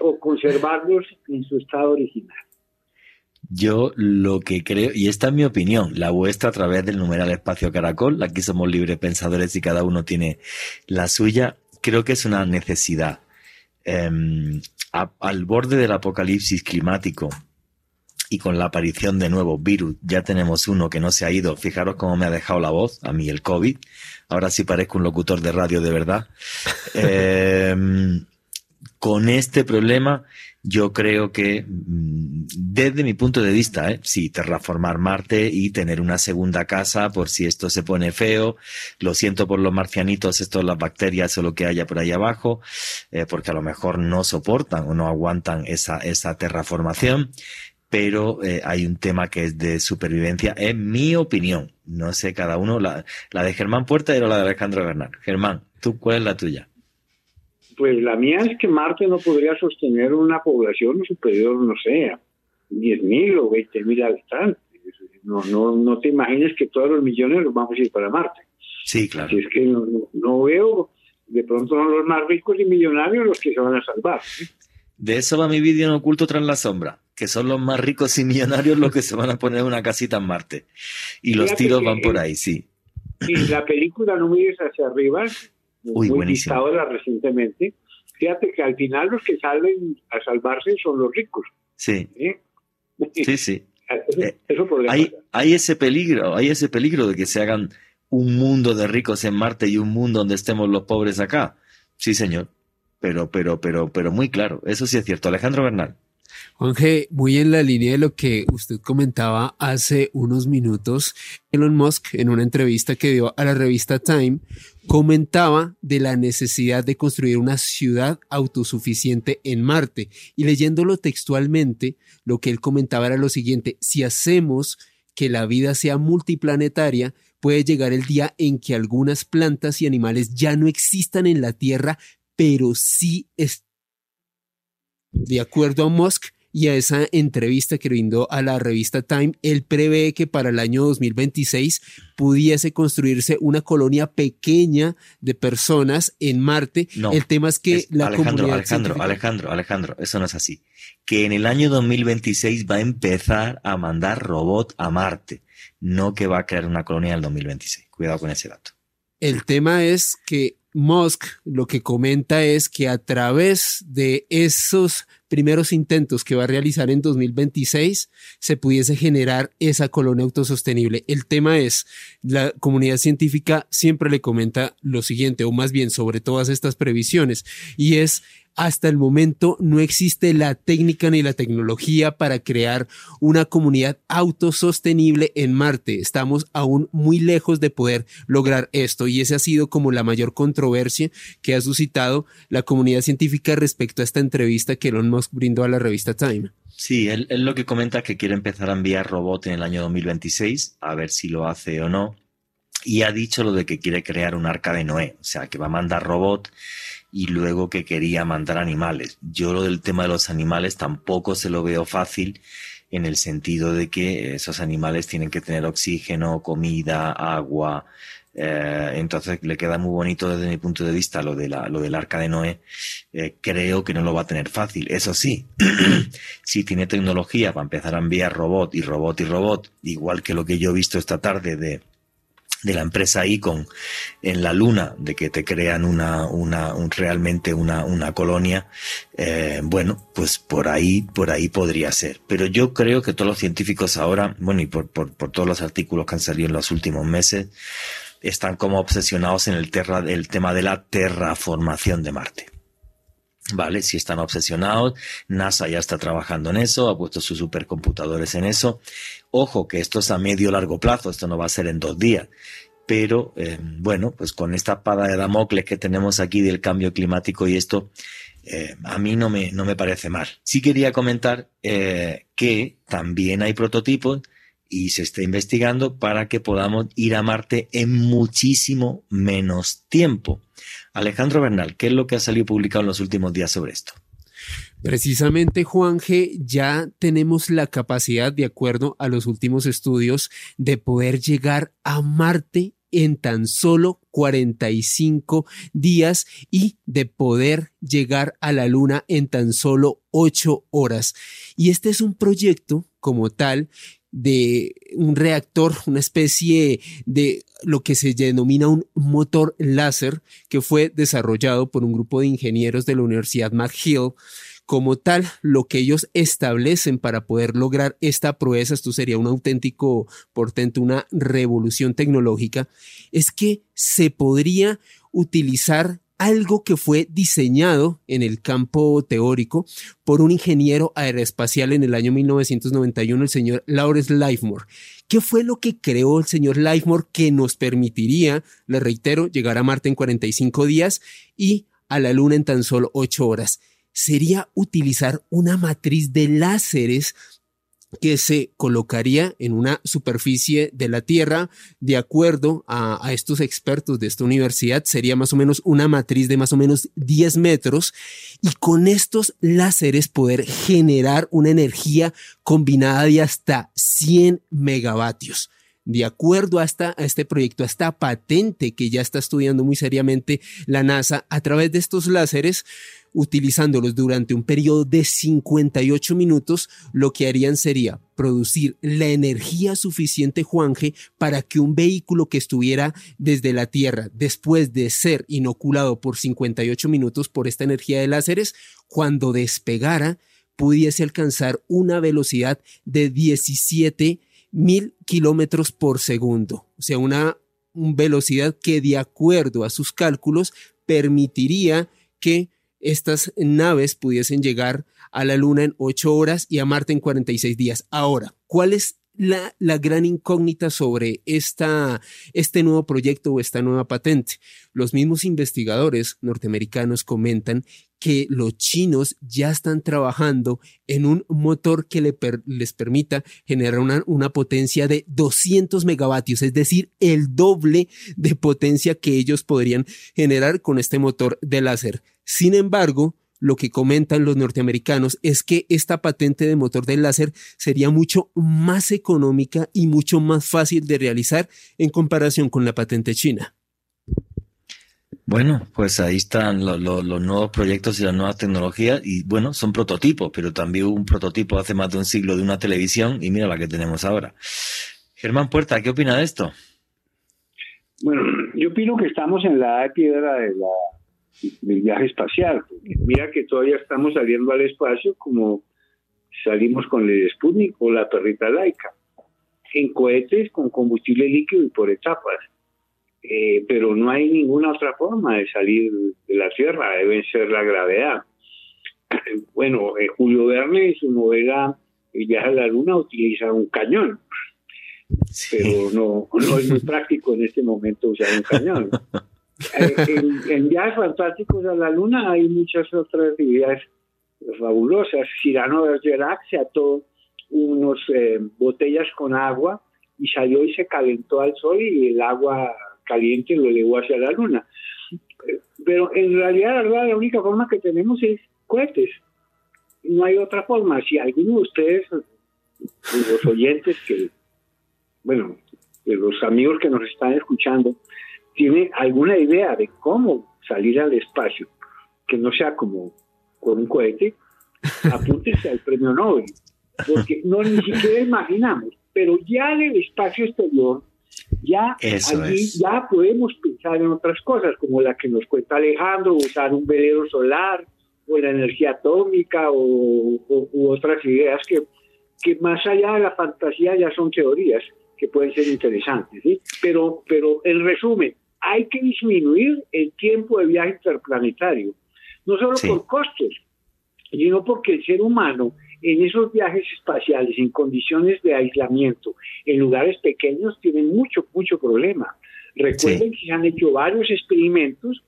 o conservarlos en su estado original. Yo lo que creo, y esta es mi opinión, la vuestra a través del numeral espacio caracol, aquí somos libres pensadores y cada uno tiene la suya, creo que es una necesidad. Em, al borde del apocalipsis climático y con la aparición de nuevos virus, ya tenemos uno que no se ha ido, fijaros cómo me ha dejado la voz, a mí el COVID, ahora sí parezco un locutor de radio de verdad. Em, con este problema, yo creo que mm, desde mi punto de vista, ¿eh? sí, terraformar Marte y tener una segunda casa por si esto se pone feo. Lo siento por los marcianitos, esto, las bacterias o lo que haya por ahí abajo, eh, porque a lo mejor no soportan o no aguantan esa, esa terraformación. Pero eh, hay un tema que es de supervivencia, en mi opinión. No sé, cada uno, la, la de Germán Puerta y la de Alejandro Bernal. Germán, ¿tú cuál es la tuya? Pues la mía es que Marte no podría sostener una población superior, no sé, a 10.000 o 20.000 habitantes. No, no, no te imagines que todos los millones los vamos a ir para Marte. Sí, claro. Así es que no, veo, de pronto son los más ricos y millonarios los que se van a salvar. De eso va mi vídeo en Oculto tras la sombra, que son los más ricos y millonarios los que se van a poner una casita en Marte. Y los tiros van por ahí, sí. Y la película No mires hacia arriba muy buenísimo. recientemente, fíjate que al final los que salen a salvarse son los ricos. Sí. Sí, sí. Eh, hay, hay ese peligro, hay ese peligro de que se hagan un mundo de ricos en Marte y un mundo donde estemos los pobres acá. Sí, señor. Pero, pero, pero, pero muy claro. Eso sí es cierto. Alejandro Bernal. Juanje, muy en la línea de lo que usted comentaba hace unos minutos, Elon Musk en una entrevista que dio a la revista Time comentaba de la necesidad de construir una ciudad autosuficiente en Marte. Y leyéndolo textualmente, lo que él comentaba era lo siguiente, si hacemos que la vida sea multiplanetaria, puede llegar el día en que algunas plantas y animales ya no existan en la Tierra, pero sí están de acuerdo a Musk y a esa entrevista que brindó a la revista Time, él prevé que para el año 2026 pudiese construirse una colonia pequeña de personas en Marte. No, el tema es que la Alejandro, Alejandro, Alejandro, Alejandro, eso no es así. Que en el año 2026 va a empezar a mandar robot a Marte, no que va a crear una colonia en el 2026. Cuidado con ese dato. El tema es que Musk lo que comenta es que a través de esos primeros intentos que va a realizar en 2026 se pudiese generar esa colonia autosostenible. El tema es, la comunidad científica siempre le comenta lo siguiente, o más bien sobre todas estas previsiones, y es hasta el momento no existe la técnica ni la tecnología para crear una comunidad autosostenible en Marte. Estamos aún muy lejos de poder lograr esto y esa ha sido como la mayor controversia que ha suscitado la comunidad científica respecto a esta entrevista que Elon Musk brindó a la revista Time. Sí, él, lo que comenta es que quiere empezar a enviar robots en el año 2026, a ver si lo hace o no. Y ha dicho lo de que quiere crear un arca de Noé, o sea, que va a mandar robots y luego que quería mandar animales. Yo lo del tema de los animales tampoco se lo veo fácil en el sentido de que esos animales tienen que tener oxígeno, comida, agua. Eh, entonces le queda muy bonito desde mi punto de vista lo, de la, lo del arca de Noé. Eh, creo que no lo va a tener fácil. Eso sí, si tiene tecnología para empezar a enviar robot y robot y robot, igual que lo que yo he visto esta tarde de de la empresa Icon en la luna, de que te crean una, una realmente una, una colonia, eh, bueno, pues por ahí, por ahí podría ser. Pero yo creo que todos los científicos ahora, bueno, y por, por, por todos los artículos que han salido en los últimos meses, están como obsesionados en el, terra, el tema de la terraformación de Marte. ¿Vale? Si están obsesionados, NASA ya está trabajando en eso, ha puesto sus supercomputadores en eso. Ojo que esto es a medio largo plazo, esto no va a ser en dos días. Pero eh, bueno, pues con esta espada de Damocles que tenemos aquí del cambio climático y esto, eh, a mí no me, no me parece mal. Sí quería comentar eh, que también hay prototipos y se está investigando para que podamos ir a Marte en muchísimo menos tiempo. Alejandro Bernal, ¿qué es lo que ha salido publicado en los últimos días sobre esto? Precisamente, Juan G, ya tenemos la capacidad, de acuerdo a los últimos estudios, de poder llegar a Marte en tan solo 45 días y de poder llegar a la Luna en tan solo 8 horas. Y este es un proyecto como tal de un reactor, una especie de lo que se denomina un motor láser que fue desarrollado por un grupo de ingenieros de la Universidad McGill. Como tal, lo que ellos establecen para poder lograr esta proeza, esto sería un auténtico portento, una revolución tecnológica, es que se podría utilizar algo que fue diseñado en el campo teórico por un ingeniero aeroespacial en el año 1991, el señor Lawrence Lifemore. ¿Qué fue lo que creó el señor Lifemore que nos permitiría, le reitero, llegar a Marte en 45 días y a la Luna en tan solo 8 horas? sería utilizar una matriz de láseres que se colocaría en una superficie de la Tierra, de acuerdo a, estos expertos de esta universidad, sería más o menos una matriz de más o menos 10 metros, y con estos láseres poder generar una energía combinada de hasta 100 megavatios. De acuerdo a, a este proyecto, a esta patente que ya está estudiando muy seriamente la NASA, a través de estos láseres, utilizándolos durante un periodo de 58 minutos, lo que harían sería producir la energía suficiente, Juanje, para que un vehículo que estuviera desde la Tierra, después de ser inoculado por 58 minutos por esta energía de láseres, cuando despegara, pudiese alcanzar una velocidad de 17 mil kilómetros por segundo. O sea, una velocidad que de acuerdo a sus cálculos permitiría que estas naves pudiesen llegar a la Luna en ocho horas y a Marte en 46 días. Ahora, ¿cuál es la, gran incógnita sobre este nuevo proyecto o esta nueva patente? Los mismos investigadores norteamericanos comentan que los chinos ya están trabajando en un motor que les permita generar una, una, potencia de 200 megavatios, es decir, el doble de potencia que ellos podrían generar con este motor de láser. Sin embargo, lo que comentan los norteamericanos es que esta patente de motor de láser sería mucho más económica y mucho más fácil de realizar en comparación con la patente china. Bueno, pues ahí están los nuevos proyectos y las nuevas tecnologías y bueno, son prototipos, pero también hubo un prototipo hace más de un siglo de una televisión y mira la que tenemos ahora. Germán Puerta, ¿qué opina de esto? Bueno, yo opino que estamos en la piedra de la del viaje espacial. Mira que todavía estamos saliendo al espacio como salimos con el Sputnik o la perrita laica, en cohetes con combustible líquido y por etapas. Eh, pero no hay ninguna otra forma de salir de la Tierra, debe ser la gravedad. Bueno, eh, Julio Verne en su novela El viaje a la Luna utiliza un cañón, pero no, no es muy práctico en este momento usar un cañón. Eh, en, viajes fantásticos a la Luna hay muchas otras ideas fabulosas. Cyrano de se ató unas eh, botellas con agua y salió y se calentó al sol y el agua caliente lo llevó hacia la Luna. Pero en realidad, la única forma que tenemos es cohetes. No hay otra forma. Si alguno de ustedes, los oyentes que, bueno, de los amigos que nos están escuchando, tiene alguna idea de cómo salir al espacio, que no sea como con un cohete, apúntese al premio Nobel, porque no ni siquiera imaginamos, pero ya en el espacio exterior, ya allí ya podemos pensar en otras cosas, como la que nos cuenta Alejandro, usar un velero solar, o la energía atómica, o, u otras ideas que, que más allá de la fantasía ya son teorías que pueden ser interesantes, ¿sí? Pero, pero en resumen, hay que disminuir el tiempo de viaje interplanetario, no solo por costos, sino porque el ser humano en esos viajes espaciales, en condiciones de aislamiento, en lugares pequeños, tiene mucho, mucho problema. Recuerden que se han hecho varios experimentos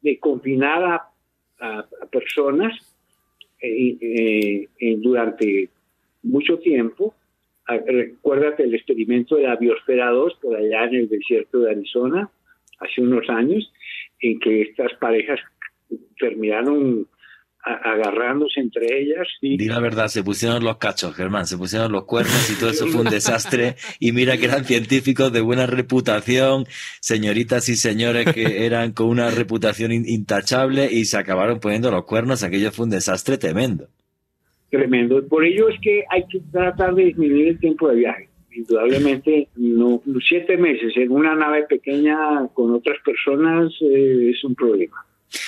de confinar a a, personas eh, eh, durante mucho tiempo. Ah, recuérdate el experimento de la biosfera 2 por allá en el desierto de Arizona, hace unos años, en que estas parejas terminaron agarrándose entre ellas. Y... La verdad, se pusieron los cachos, Germán, se pusieron los cuernos y todo eso fue un desastre. Y mira que eran científicos de buena reputación, señoritas y señores que eran con una reputación intachable y se acabaron poniendo los cuernos. Aquello fue un desastre tremendo. Tremendo. Por ello es que hay que tratar de disminuir el tiempo de viaje. Indudablemente, no, siete meses en una nave pequeña con otras personas eh, es un problema.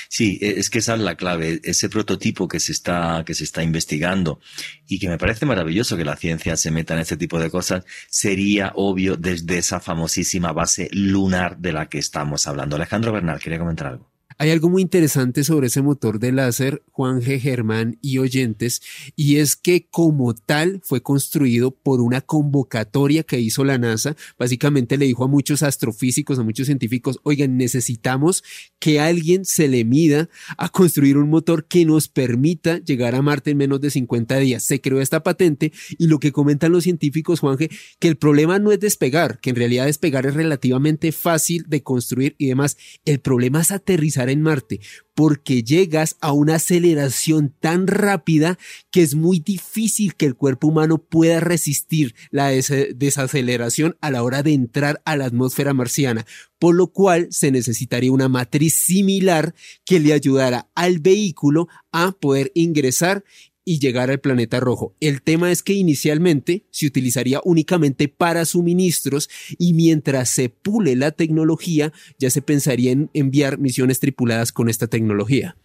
Sí, e, es que esa es la clave, ese prototipo que se está, que se está investigando y que me parece maravilloso que la ciencia se meta en este tipo de cosas, sería obvio desde esa famosísima base lunar de la que estamos hablando. Alejandro Bernal, quería comentar algo. Hay algo muy interesante sobre ese motor de láser, Juan G. Germán y oyentes, y es que como tal fue construido por una convocatoria que hizo la NASA. Básicamente le dijo a muchos astrofísicos, a muchos científicos, oigan, necesitamos que alguien se le mida a construir un motor que nos permita llegar a Marte en menos de 50 días. Se creó esta patente y lo que comentan los científicos, Juan G., que el problema no es despegar, que en realidad despegar es relativamente fácil de construir y demás. El problema es aterrizar en Marte, porque llegas a una aceleración tan rápida que es muy difícil que el cuerpo humano pueda resistir la desaceleración a la hora de entrar a la atmósfera marciana, por lo cual se necesitaría una matriz similar que le ayudara al vehículo a poder ingresar y llegar al planeta rojo. El tema es que inicialmente se utilizaría únicamente para suministros y mientras se pule la tecnología ya se pensaría en enviar misiones tripuladas con esta tecnología.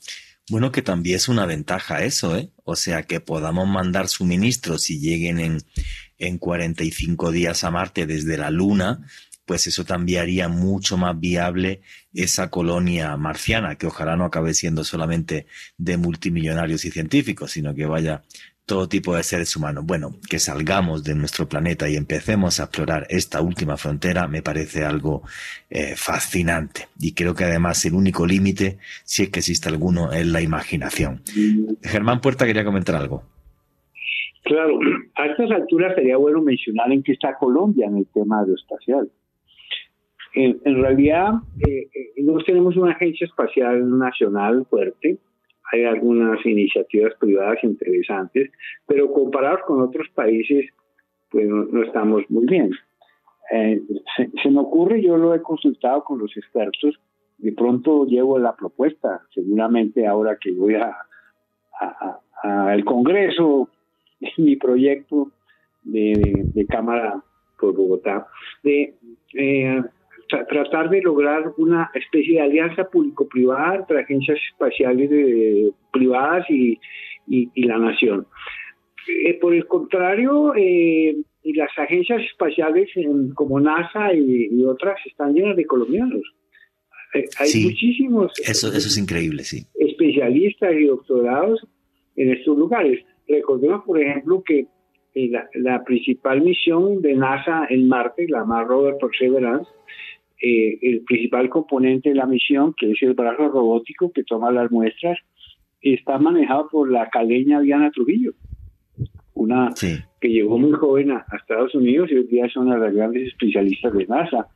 Bueno, que también es una ventaja eso, ¿eh? O sea, que podamos mandar suministros y lleguen en, en 45 días a Marte desde la Luna, pues eso también haría mucho más viable esa colonia marciana, que ojalá no acabe siendo solamente de multimillonarios y científicos, sino que vaya todo tipo de seres humanos. Bueno, que salgamos de nuestro planeta y empecemos a explorar esta última frontera me parece algo eh, fascinante. Y creo que además el único límite, si es que existe alguno, es la imaginación. Germán Puerta quería comentar algo. Claro, a estas alturas sería bueno mencionar en qué está Colombia en el tema aeroespacial. En, realidad, eh, eh, tenemos una agencia espacial nacional fuerte, hay algunas iniciativas privadas interesantes, pero comparados con otros países, pues no, estamos muy bien. Eh, se, me ocurre, yo lo he consultado con los expertos, de pronto llevo la propuesta, seguramente ahora que voy a, al Congreso, mi proyecto de, Cámara por Bogotá, de tratar de lograr una especie de alianza público-privada entre agencias espaciales privadas y, la nación. Eh, por el contrario, eh, las agencias espaciales como NASA y, otras están llenas de colombianos. Eh, hay muchísimos. Eso, eso es increíble, sí. Especialistas y doctorados en estos lugares. Recordemos, por ejemplo, que la, la, principal misión de NASA en Marte, la Mars Rover Perseverance, eh, el principal componente de la misión, que es el brazo robótico que toma las muestras, está manejado por la caleña Diana Trujillo, una que llegó muy joven a, Estados Unidos y hoy día es una de las grandes especialistas de NASA.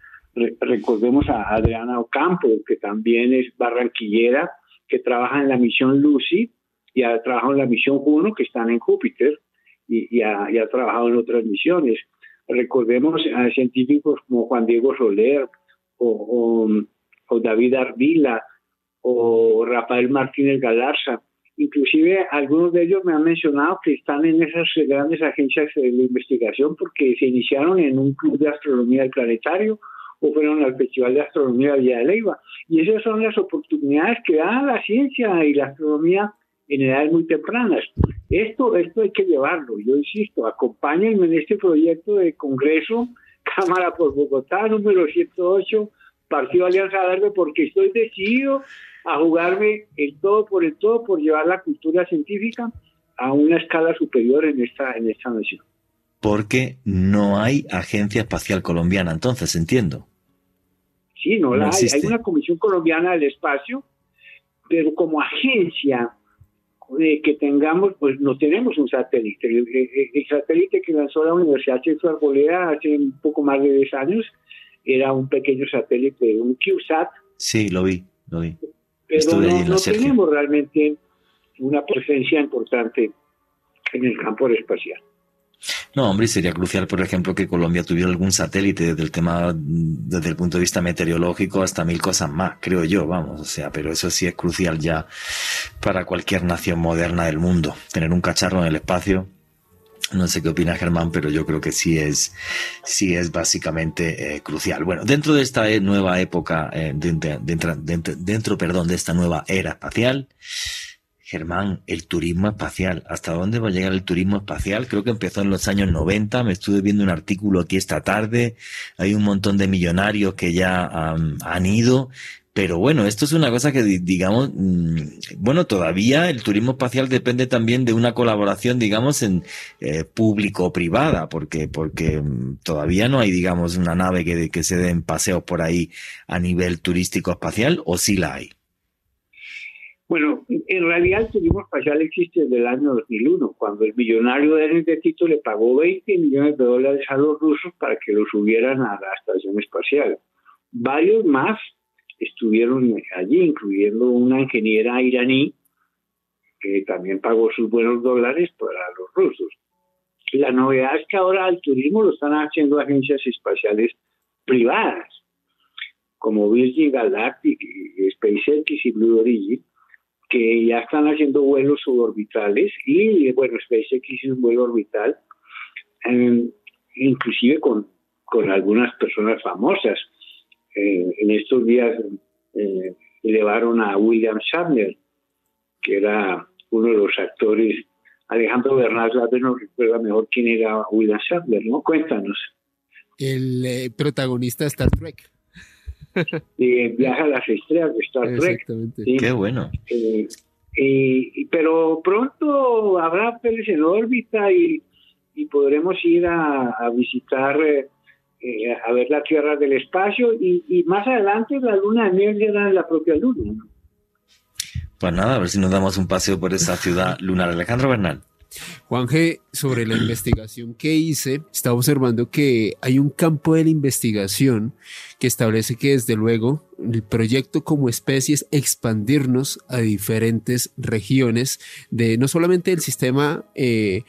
recordemos a Adriana Ocampo, que también es barranquillera, que trabaja en la misión Lucy y ha trabajado en la misión Juno, que están en Júpiter, y, ha, y ha trabajado en otras misiones. Recordemos a científicos como Juan Diego Soler, o, David Ardila o Rafael Martínez Galarza. Inclusive algunos de ellos me han mencionado que están en esas grandes agencias de investigación porque se iniciaron en un club de astronomía del planetario o fueron al Festival de Astronomía de Villa de Leyva. Y esas son las oportunidades que da la ciencia y la astronomía en edades muy tempranas. Esto, esto hay que llevarlo, yo insisto, acompáñenme en este proyecto de congreso Cámara por Bogotá, número 108, Partido Alianza Verde, porque estoy decidido a jugarme el todo por el todo por llevar la cultura científica a una escala superior en esta, en esta nación. Porque no hay agencia espacial colombiana, entonces entiendo. Sí, no, la hay. Hay una Comisión Colombiana del Espacio pero como agencia eh, que tengamos, pues no tenemos un satélite. El, satélite que lanzó la Universidad de Arboleda hace un poco más de 10 años era un pequeño satélite, un CubeSat. Sí, lo vi, lo vi. Pero no, tenemos realmente una presencia importante en el campo espacial. No, hombre, sería crucial, por ejemplo, que Colombia tuviera algún satélite desde el tema, desde el punto de vista meteorológico, hasta mil cosas más, creo yo, vamos, o sea, pero eso sí es crucial ya para cualquier nación moderna del mundo. Tener un cacharro en el espacio, no sé qué opina Germán, pero yo creo que sí es, sí es básicamente eh, crucial. Bueno, dentro de esta eh, nueva época, eh, dentro, dentro, perdón, de esta nueva era espacial, Germán, el turismo espacial. ¿Hasta dónde va a llegar el turismo espacial? Creo que empezó en los años 90. Me estuve viendo un artículo aquí esta tarde. Hay un montón de millonarios que ya han ido. Pero bueno, esto es una cosa que, digamos, mm, bueno, todavía el turismo espacial depende también de una colaboración, digamos, en eh, público-privada, porque, porque mm, todavía no hay, digamos, una nave que, que se den paseos por ahí a nivel turístico espacial, o sí la hay. Bueno, en realidad el turismo espacial existe desde el año 2001, cuando el millonario de Tito le pagó 20 millones de dólares a los rusos para que los subieran a la estación espacial. Varios más estuvieron allí, incluyendo una ingeniera iraní que también pagó sus buenos dólares para los rusos. La novedad es que ahora el turismo lo están haciendo agencias espaciales privadas, como Virgin Galactic, SpaceX y Blue Origin, que ya están haciendo vuelos suborbitales y, bueno, SpaceX hizo un vuelo orbital, em, inclusive con, con algunas personas famosas. Eh, en estos días eh, elevaron a William Shatner, que era uno de los actores. Alejandro Bernal no recuerda mejor quién era William Shatner, ¿no? Cuéntanos. El eh, protagonista de Star Trek. viaja a las estrellas de Star Trek. Qué bueno. Eh, pero pronto habrá peles en órbita y, podremos ir a, visitar, eh, eh, a ver la Tierra del espacio y, más adelante la luna de miel será la propia luna. Pues nada, a ver si nos damos un paseo por esa ciudad lunar. Alejandro Bernal. Juan G., sobre la investigación que hice, estaba observando que hay un campo de la investigación que establece que desde luego el proyecto como especie es expandirnos a diferentes regiones de no solamente del sistema, eh,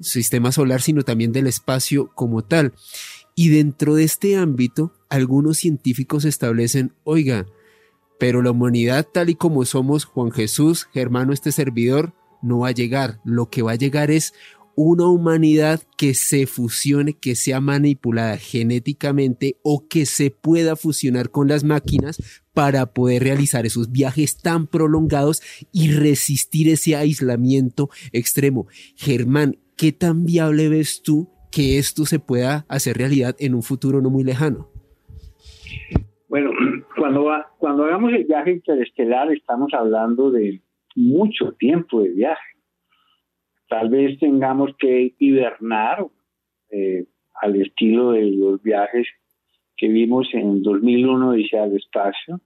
sistema solar, sino también del espacio como tal. Y dentro de este ámbito, algunos científicos establecen, oiga, pero la humanidad tal y como somos, Juan Jesús, Germano, este servidor, no va a llegar. Lo que va a llegar es una humanidad que se fusione, que sea manipulada genéticamente o que se pueda fusionar con las máquinas para poder realizar esos viajes tan prolongados y resistir ese aislamiento extremo. Germán, ¿qué tan viable ves tú que esto se pueda hacer realidad en un futuro no muy lejano? Bueno, cuando, cuando hagamos el viaje interestelar estamos hablando de mucho tiempo de viaje. Tal vez tengamos que hibernar eh, al estilo de los viajes que vimos en 2001 dice al espacio,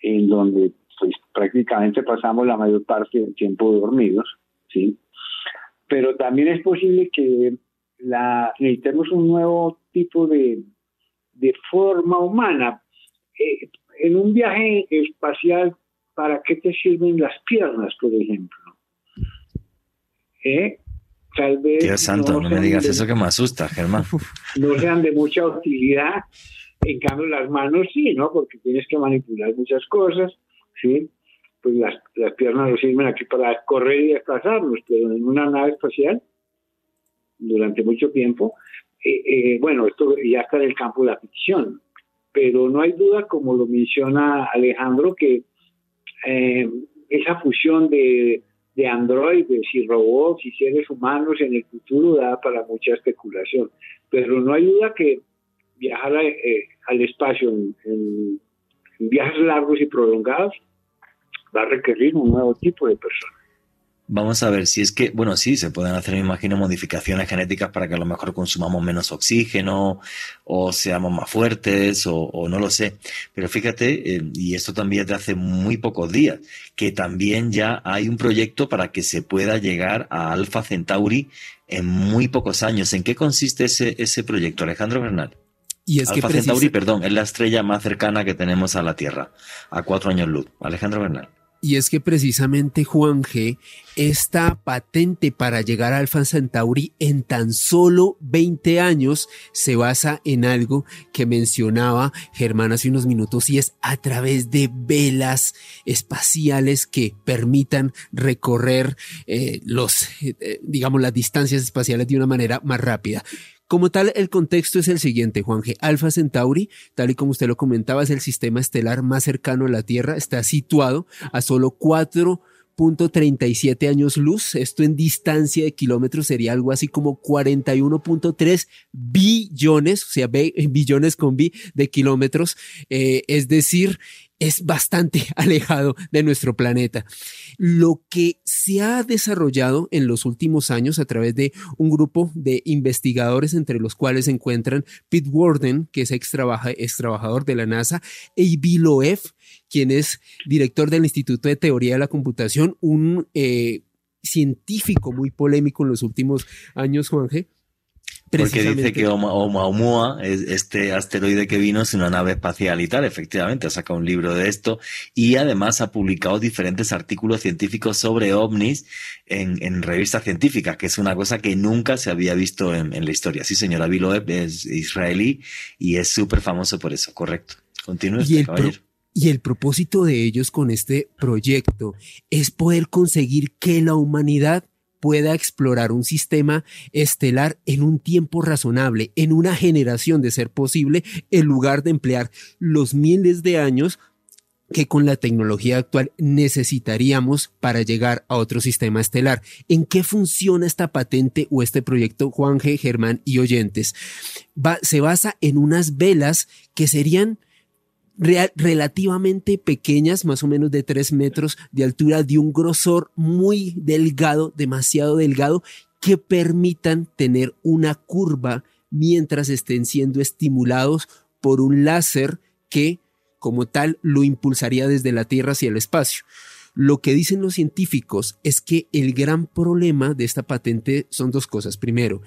en donde pues prácticamente pasamos la mayor parte del tiempo dormidos, ¿sí? Pero también es posible que la, necesitemos un nuevo tipo de, de forma humana. Eh, en un viaje espacial ¿para qué te sirven las piernas, por ejemplo? ¿Eh? Tal vez. Dios santo, no, me digas eso que me asusta, Germán. No sean de mucha utilidad. En cambio, las manos sí, ¿no? Porque tienes que manipular muchas cosas, ¿sí? Pues las, las piernas nos sirven aquí para correr y desplazarnos, pero en una nave espacial, durante mucho tiempo, eh, eh, bueno, esto ya está en el campo de la ficción, pero no hay duda, como lo menciona Alejandro, que eh, esa fusión de, de androides y robots y seres humanos en el futuro da para mucha especulación. Pero no hay duda que viajar eh, al espacio en, viajes largos y prolongados va a requerir un nuevo tipo de personas. Vamos a ver si es que, bueno, sí, se pueden hacer, me imagino, modificaciones genéticas para que a lo mejor consumamos menos oxígeno o seamos más fuertes o, no lo sé. Pero fíjate, eh, y esto también de hace muy pocos días, que también ya hay un proyecto para que se pueda llegar a Alpha Centauri en muy pocos años. ¿En qué consiste ese, ese proyecto, Alejandro Bernal? Y es Alpha Centauri, perdón, es la estrella más cercana que tenemos a la Tierra, a cuatro años luz. Alejandro Bernal. Y es que precisamente Juan G, esta patente para llegar a Alpha Centauri en tan solo 20 años se basa en algo que mencionaba Germán hace unos minutos y es a través de velas espaciales que permitan recorrer eh, los, eh, digamos, las distancias espaciales de una manera más rápida. Como tal, el contexto es el siguiente, Juan G. Alfa Centauri, tal y como usted lo comentaba, es el sistema estelar más cercano a la Tierra, está situado a solo 4.37 años luz. Esto en distancia de kilómetros sería algo así como 41.3 billones, o sea, billones con bi de kilómetros. Eh, es decir, es bastante alejado de nuestro planeta. Lo que se ha desarrollado en los últimos años a través de un grupo de investigadores, entre los cuales se encuentran Pete Warden, que es ex, trabajador de la NASA, e Loeb, quien es director del Instituto de Teoría de la Computación, un eh, científico muy polémico en los últimos años, Juan G. Porque dice que Oumuamua, este asteroide que vino, es una nave espacial y tal. Efectivamente, ha sacado un libro de esto y además ha publicado diferentes artículos científicos sobre ovnis en, revistas científicas, que es una cosa que nunca se había visto en, la historia. Sí, señora Biloeb es israelí y es súper famoso por eso, correcto. Continúe, usted, caballero. Y el propósito de ellos con este proyecto es poder conseguir que la humanidad pueda explorar un sistema estelar en un tiempo razonable, en una generación de ser posible, en lugar de emplear los miles de años que con la tecnología actual necesitaríamos para llegar a otro sistema estelar. ¿En qué funciona esta patente o este proyecto, Juan G. Germán y oyentes? se basa en unas velas que serían relativamente pequeñas, más o menos de 3 metros de altura, de un grosor muy delgado, demasiado delgado, que permitan tener una curva mientras estén siendo estimulados por un láser que, como tal, lo impulsaría desde la Tierra hacia el espacio. Lo que dicen los científicos es que el gran problema de esta patente son dos cosas. Primero,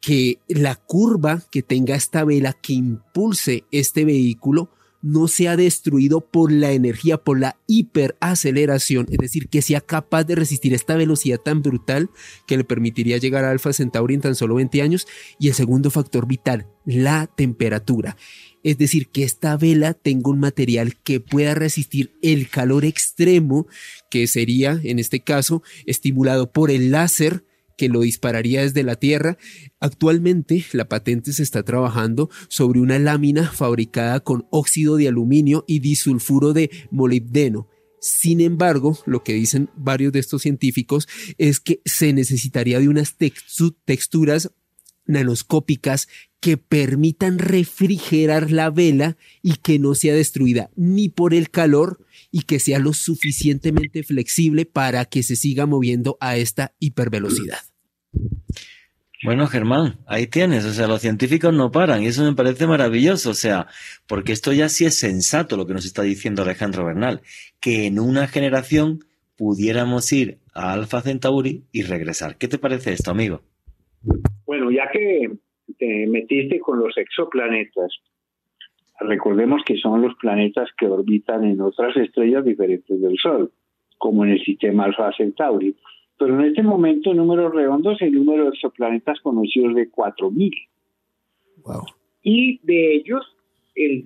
que la curva que tenga esta vela que impulse este vehículo no sea destruido por la energía, por la hiperaceleración, es decir, que sea capaz de resistir esta velocidad tan brutal que le permitiría llegar a Alpha Centauri en tan solo 20 años. Y el segundo factor vital, la temperatura. Es decir, que esta vela tenga un material que pueda resistir el calor extremo, que sería, en este caso, estimulado por el láser que lo dispararía desde la Tierra. Actualmente la patente se está trabajando sobre una lámina fabricada con óxido de aluminio y disulfuro de molibdeno. Sin embargo, lo que dicen varios de estos científicos es que se necesitaría de unas texturas nanoscópicas que permitan refrigerar la vela y que no sea destruida ni por el calor y que sea lo suficientemente flexible para que se siga moviendo a esta hipervelocidad. Bueno, Germán, ahí tienes, o sea, los científicos no paran y eso me parece maravilloso, o sea, porque esto ya sí es sensato lo que nos está diciendo Alejandro Bernal, que en una generación pudiéramos ir a Alfa Centauri y regresar. ¿Qué te parece esto, amigo? Bueno, ya que te metiste con los exoplanetas, recordemos que son los planetas que orbitan en otras estrellas diferentes del Sol, como en el sistema Alfa Centauri. Pero en este momento, en números redondos, el número de exoplanetas conocidos es de 4.000. Wow. Y de ellos, el,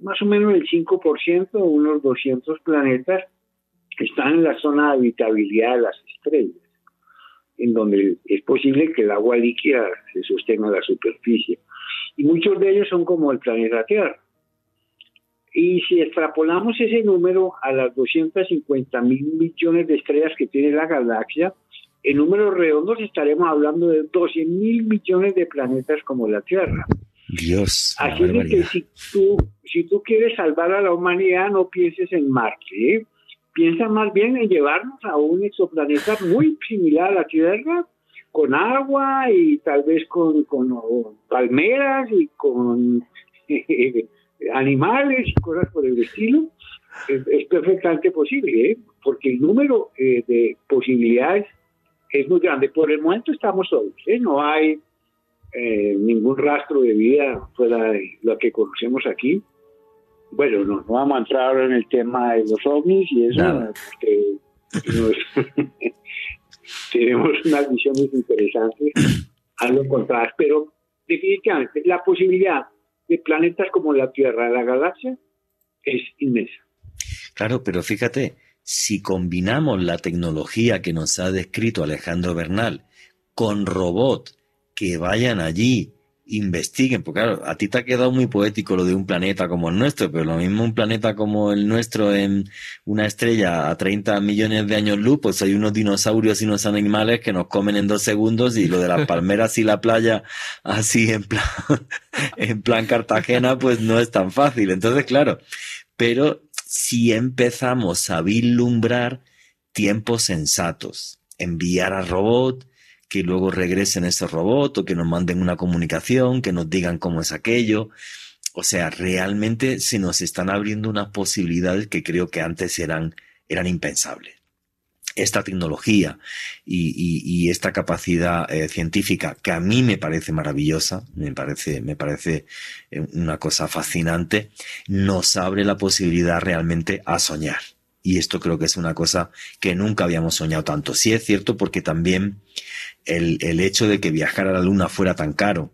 más o menos el 5%, unos 200 planetas, están en la zona de habitabilidad de las estrellas, en donde es posible que el agua líquida se sostenga en la superficie. Y muchos de ellos son como el planeta Tierra. Y si extrapolamos ese número a las 250 mil millones de estrellas que tiene la galaxia, en números redondos estaremos hablando de 12 mil millones de planetas como la Tierra. Dios. Así que si tú, si tú quieres salvar a la humanidad, no pienses en Marte. ¿eh? piensa más bien en llevarnos a un exoplaneta muy similar a la Tierra, con agua y tal vez con, con palmeras y con animales y cosas por el estilo. Es, perfectamente posible, ¿eh? porque el número eh, de posibilidades es muy grande. Por el momento estamos solos, ¿eh? no hay ningún rastro de vida fuera de lo que conocemos aquí bueno, no, vamos a entrar ahora en el tema de los ovnis y eso, porque tenemos unas visiones interesantes, algo encontradas, pero definitivamente la posibilidad de planetas como la Tierra, la galaxia, es inmensa. Claro, pero fíjate, si combinamos la tecnología que nos ha descrito Alejandro Bernal con robots que vayan allí investiguen, porque claro, a ti te ha quedado muy poético lo de un planeta como el nuestro, pero lo mismo un planeta como el nuestro en una estrella a 30 millones de años luz, pues hay unos dinosaurios y unos animales que nos comen en dos segundos y lo de las palmeras y la playa así en plan, en plan Cartagena, pues no es tan fácil. Entonces, claro, pero si empezamos a vislumbrar tiempos sensatos, enviar a robot, que luego regresen ese robot o que nos manden una comunicación, que nos digan cómo es aquello. O sea, realmente se nos están abriendo unas posibilidades que creo que antes eran, eran impensables. Esta tecnología y, esta capacidad eh, científica, que a mí me parece maravillosa, me parece, me parece eh, una cosa fascinante, nos abre la posibilidad realmente a soñar. Y esto creo que es una cosa que nunca habíamos soñado tanto. Sí es cierto porque también el, hecho de que viajar a la Luna fuera tan caro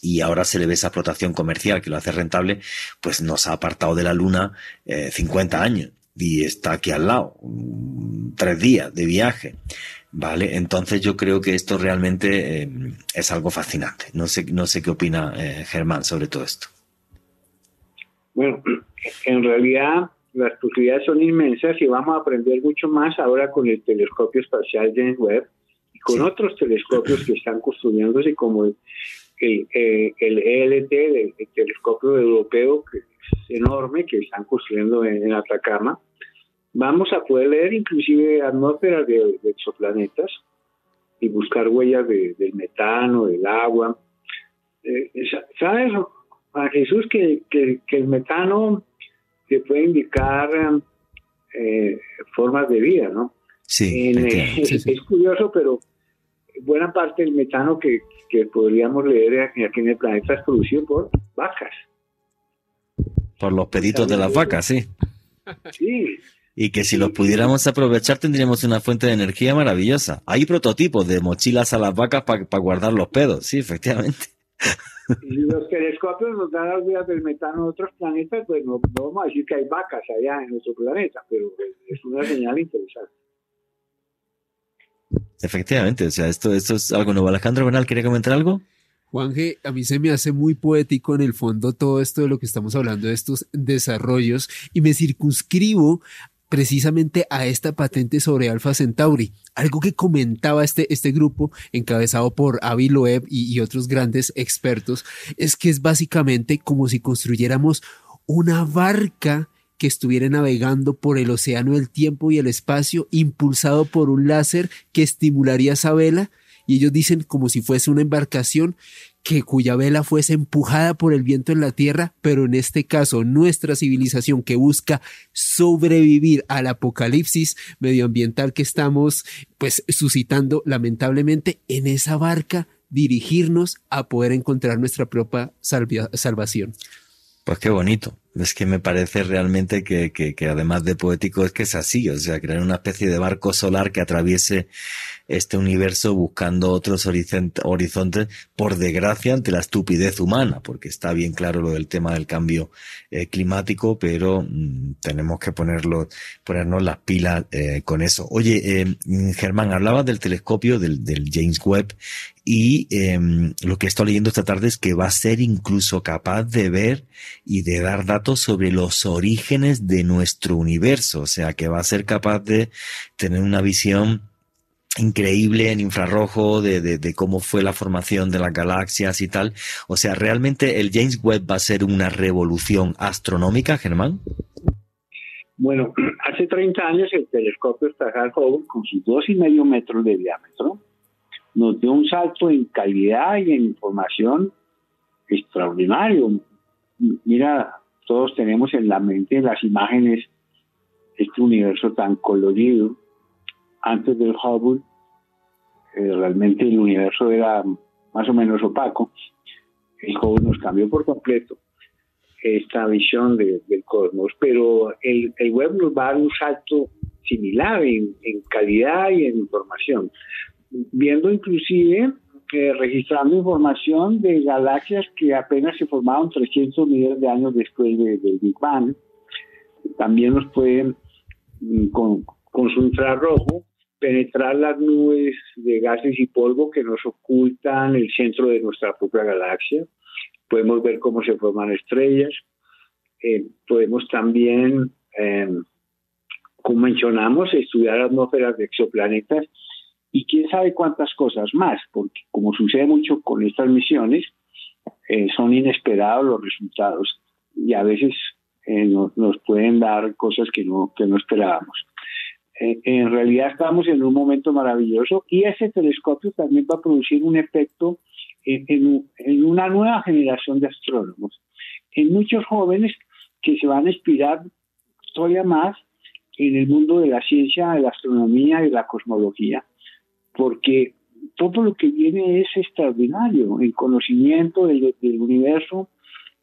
y ahora se le ve esa explotación comercial que lo hace rentable, pues nos ha apartado de la Luna 50 eh, años y está aquí al lado, mm, tres días de viaje. Vale, entonces yo creo que esto realmente eh, es algo fascinante. No sé, no sé qué opina eh, Germán sobre todo esto. Bueno, en realidad las posibilidades son inmensas y vamos a aprender mucho más ahora con el telescopio espacial James Webb con otros telescopios que están construyéndose como el, el, ELT, el, telescopio europeo, que es enorme, que están construyendo en, Atacama, vamos a poder leer inclusive atmósferas de, exoplanetas y buscar huellas del metano, del agua. Eh, ¿Sabes, Jesús, que, el metano te puede indicar eh, formas de vida, ¿no? Sí, es curioso, pero buena parte del metano que, podríamos leer aquí en el planeta es producido por vacas. Por los peditos de las vacas, sí. Sí. Y que si los pudiéramos aprovechar tendríamos una fuente de energía maravillosa. Hay prototipos de mochilas a las vacas para guardar los pedos, sí, efectivamente. Y los telescopios nos dan las vías del metano de otros planetas, pues no, no, vamos a decir que hay vacas allá en nuestro planeta, pero es una señal interesante. Efectivamente, o sea, esto, esto es algo nuevo. Alejandro Bernal, ¿quería comentar algo? Juanje, a mí se me hace muy poético en el fondo todo esto de lo que estamos hablando, de estos desarrollos, y me circunscribo precisamente a esta patente sobre Alpha Centauri. Algo que comentaba este, este grupo, encabezado por Avi y otros grandes expertos, es que es básicamente como si construyéramos una barca que estuviera navegando por el océano del tiempo y el espacio, impulsado por un láser que estimularía esa vela, y ellos dicen como si fuese una embarcación que cuya vela fuese empujada por el viento en la tierra, pero en este caso nuestra civilización que busca sobrevivir al apocalipsis medioambiental que estamos pues suscitando lamentablemente en esa barca dirigirnos a poder encontrar nuestra propia salvación. Pues qué bonito. Es que me parece realmente que, que, que, además de poético es que es así, o sea, crear una especie de barco solar que atraviese este universo buscando otros horizontes, por desgracia, ante la estupidez humana, porque está bien claro lo del tema del cambio eh, climático, pero mm, tenemos que ponerlo, ponernos las pilas eh, con eso. Oye, eh, Germán, hablabas del telescopio del, del James Webb y em, lo que he estado leyendo esta tarde es que va a ser incluso capaz de ver y de dar datos sobre los orígenes de nuestro universo, o sea, que va a ser capaz de tener una visión increíble en infrarrojo de, de, cómo fue la formación de las galaxias y tal. O sea, ¿realmente el James Webb va a ser una revolución astronómica, Germán? Bueno, hace 30 años el telescopio estatal Hubble, con sus dos y medio metros de diámetro, nos dio un salto en calidad y en información extraordinario. Mira, todos tenemos en la mente las imágenes de este universo tan colorido. Antes del Hubble, eh, realmente el universo era más o menos opaco. El Hubble nos cambió por completo esta visión del cosmos, pero el, web nos va a dar un salto similar en, calidad y en información, viendo inclusive, eh, registrando información de galaxias que apenas se formaron 300 millones de años después del Big Bang. También nos pueden, mm, con, con su infrarrojo, penetrar las nubes de gases y polvo que nos ocultan el centro de nuestra propia galaxia podemos ver cómo se forman estrellas, eh, podemos también, eh, como mencionamos, estudiar atmósferas de exoplanetas y quién sabe cuántas cosas más, porque como sucede mucho con estas misiones, eh, son inesperados los resultados y a veces nos, nos, pueden dar cosas que no, que no esperábamos. En realidad estamos en un momento maravilloso y ese telescopio también va a producir un efecto en, una nueva generación de astrónomos, en muchos jóvenes que se van a inspirar todavía más en el mundo de la ciencia, de la astronomía y de la cosmología, porque todo lo que viene es extraordinario en conocimiento del, universo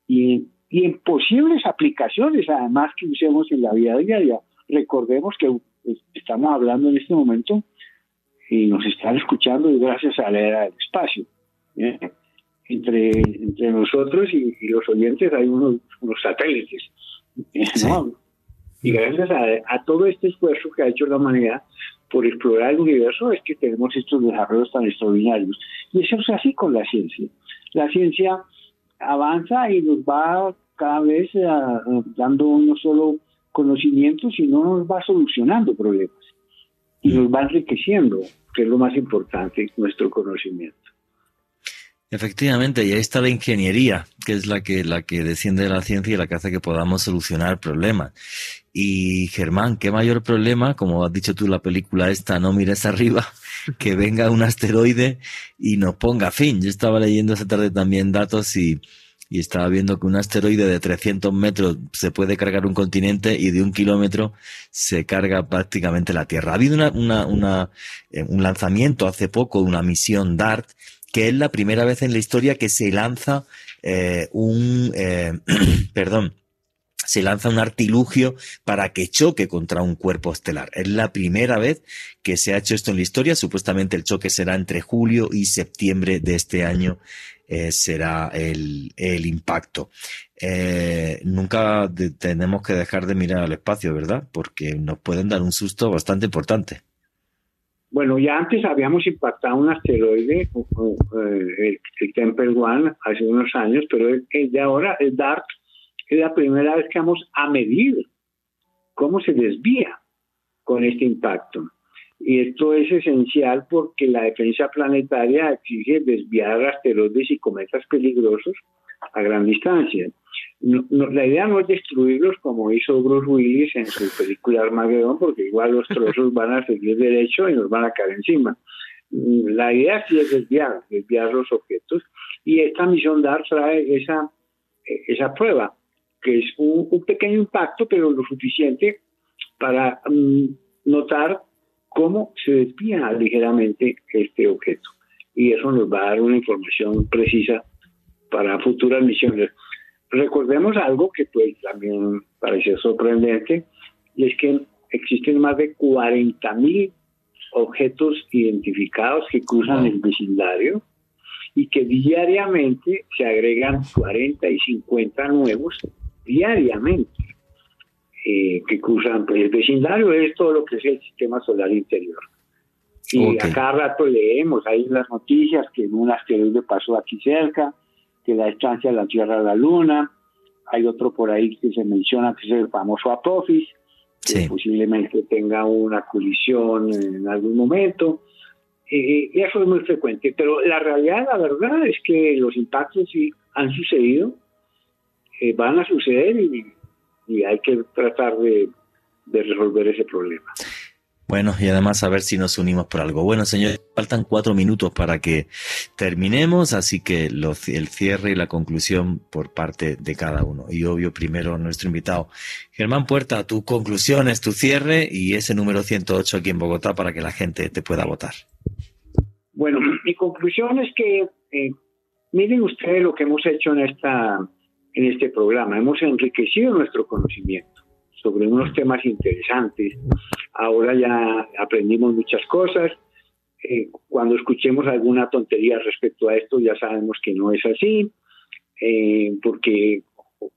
y en, posibles aplicaciones, además que usemos en la vida diaria. Recordemos que estamos hablando en este momento y nos están escuchando gracias a la era del espacio. ¿eh? Entre, entre nosotros y, los oyentes hay unos, unos satélites. ¿eh? Y gracias a, todo este esfuerzo que ha hecho la humanidad por explorar el universo es que tenemos estos desarrollos tan extraordinarios. Y eso es así con la ciencia. La ciencia avanza y nos va cada vez eh, dando no solo conocimiento, sino nos va solucionando problemas y nos va enriqueciendo, que es lo más importante, nuestro conocimiento. Efectivamente, y ahí está la ingeniería, que es la que, la que desciende de la ciencia y la que hace que podamos solucionar problemas. Y Germán, qué mayor problema, como has dicho tú la película esta, no mires arriba, que venga un asteroide y nos ponga fin. Yo estaba leyendo esta tarde también datos y, y estaba viendo que un asteroide de 300 metros se puede cargar un continente y de un kilómetro se carga prácticamente la Tierra. Ha habido una, una, una, eh, un lanzamiento hace poco una misión DART que es la primera vez en la historia que se lanza eh, un, eh, perdón, se lanza un artilugio para que choque contra un cuerpo estelar. Es la primera vez que se ha hecho esto en la historia. Supuestamente el choque será entre julio y septiembre de este año. Eh, será el, el impacto. nunca tenemos que dejar de mirar al espacio, ¿verdad? Porque nos pueden dar un susto bastante importante. Bueno, ya antes habíamos impactado un asteroide, eh, el, Temple One, hace unos años, pero el, de ahora, el DART, es la primera vez que vamos a medir cómo se desvía con este impacto. Y esto es esencial porque la defensa planetaria exige desviar asteroides y cometas peligrosos a gran distancia la idea no es destruirlos como hizo Bruce Willis en su película Armageddon, porque igual los trozos van a seguir derecho y nos van a caer encima. La idea sí es desviar, desviar los objetos, y esta misión DART trae esa, esa prueba, que es un, pequeño impacto, pero lo suficiente para mm, notar cómo se desvía ligeramente este objeto. Y eso nos va a dar una información precisa para futuras misiones. Recordemos algo que pues también parece sorprendente, y es que existen más de 40.000 objetos identificados que cruzan el vecindario y que diariamente se agregan 40 y 50 nuevos diariamente eh, que cruzan pues, el vecindario, es todo lo que es el sistema solar interior. Y a cada rato leemos ahí las noticias que un asteroide pasó aquí cerca, que la distancia de la Tierra a la Luna. Hay otro por ahí que se menciona que es el famoso Apophis, que posiblemente tenga una colisión en algún momento. y eso es muy frecuente, pero la realidad, la verdad es que los impactos sí han sucedido, eh, van a suceder y, hay que tratar de, de resolver ese problema. Bueno, y además a ver si nos unimos por algo. Bueno, señores, faltan cuatro minutos para que terminemos, así que el cierre y la conclusión por parte de cada uno. Y obvio, primero nuestro invitado, Germán Puerta, tu conclusiones, tu cierre y ese número 108 aquí en Bogotá para que la gente te pueda votar. Bueno, mi conclusión es que eh, miren ustedes lo que hemos hecho en, esta, en este programa. Hemos enriquecido nuestro conocimiento sobre unos temas interesantes. Ahora ya aprendimos muchas cosas. Eh, cuando escuchemos alguna tontería respecto a esto, ya sabemos que no es así, eh, porque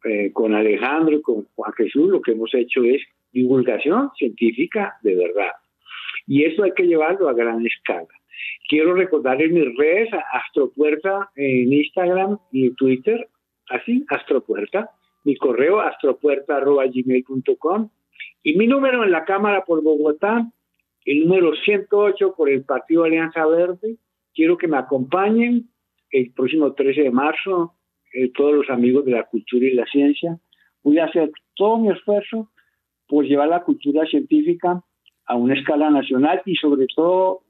eh, con Alejandro y con Juan Jesús lo que hemos hecho es divulgación científica de verdad. Y eso hay que llevarlo a gran escala. Quiero recordar en mis redes, Astropuerta en Instagram y Twitter, así, Astropuerta mi correo astropuerta.gmail.com y mi número en la Cámara por Bogotá, el número 108 por el Partido Alianza Verde. Quiero que me acompañen el próximo 13 de marzo, eh, todos los amigos de la cultura y la ciencia. Voy a hacer todo mi esfuerzo por llevar la cultura científica a una escala nacional y sobre todo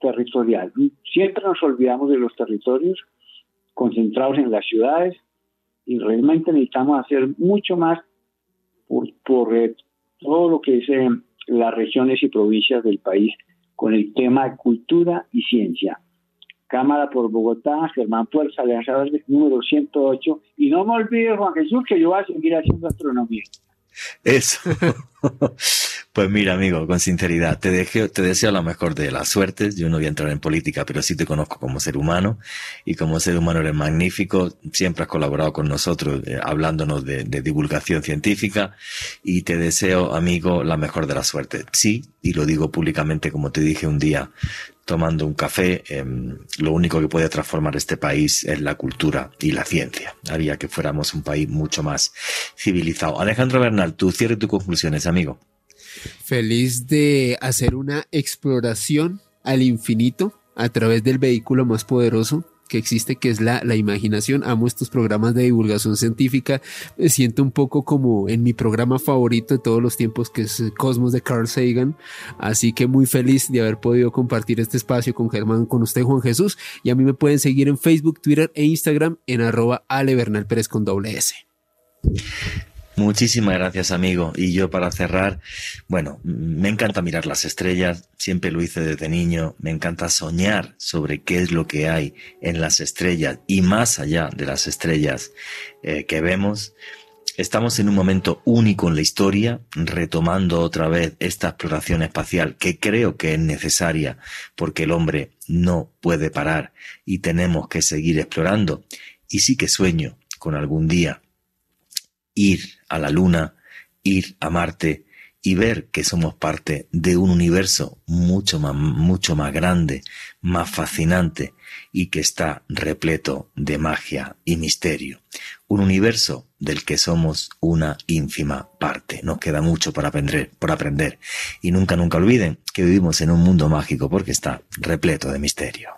territorial. Siempre nos olvidamos de los territorios concentrados en las ciudades y realmente necesitamos hacer mucho más por, por eh, todo lo que es eh, las regiones y provincias del país con el tema de cultura y ciencia. Cámara por Bogotá, Germán Fuerza, Alianza Verde, número 108. Y no me olvides, Juan Jesús, que yo voy a seguir haciendo astronomía. Eso. Pues mira, amigo, con sinceridad, te, te deseo la mejor de las suertes. Yo no voy a entrar en política, pero sí te conozco como ser humano y como ser humano eres magnífico. Siempre has colaborado con nosotros eh, hablándonos de, divulgación científica y te deseo, amigo, la mejor de las suertes. Sí, y lo digo públicamente como te dije un día tomando un café, em, lo único que puede transformar este país es la cultura y la ciencia. Haría que fuéramos un país mucho más civilizado. Alejandro Bernal, tu cierre tus conclusiones, amigo. Feliz de hacer una exploración al infinito a través del vehículo más poderoso que existe, que es la, la, imaginación. Amo estos programas de divulgación científica. Me siento un poco como en mi programa favorito de todos los tiempos, que es Cosmos de Carl Sagan. Así que muy feliz de haber podido compartir este espacio con Germán, con usted, Juan Jesús. Y a mí me pueden seguir en Facebook, Twitter e Instagram en arroba Ale con doble S. Muchísimas gracias, amigo. Y yo para cerrar, bueno, me encanta mirar las estrellas, siempre lo hice desde niño, me encanta soñar sobre qué es lo que hay en las estrellas y más allá de las estrellas eh, que vemos. Estamos en un momento único en la historia, retomando otra vez esta exploración espacial que creo que es necesaria porque el hombre no puede parar y tenemos que seguir explorando. Y sí que sueño con algún día ir a la Luna, ir a Marte y ver que somos parte de un universo mucho más, mucho más grande, más fascinante y que está repleto de magia y misterio. Un universo del que somos una ínfima parte. Nos queda mucho por aprender, por aprender. Y nunca, nunca olviden que vivimos en un mundo mágico porque está repleto de misterio.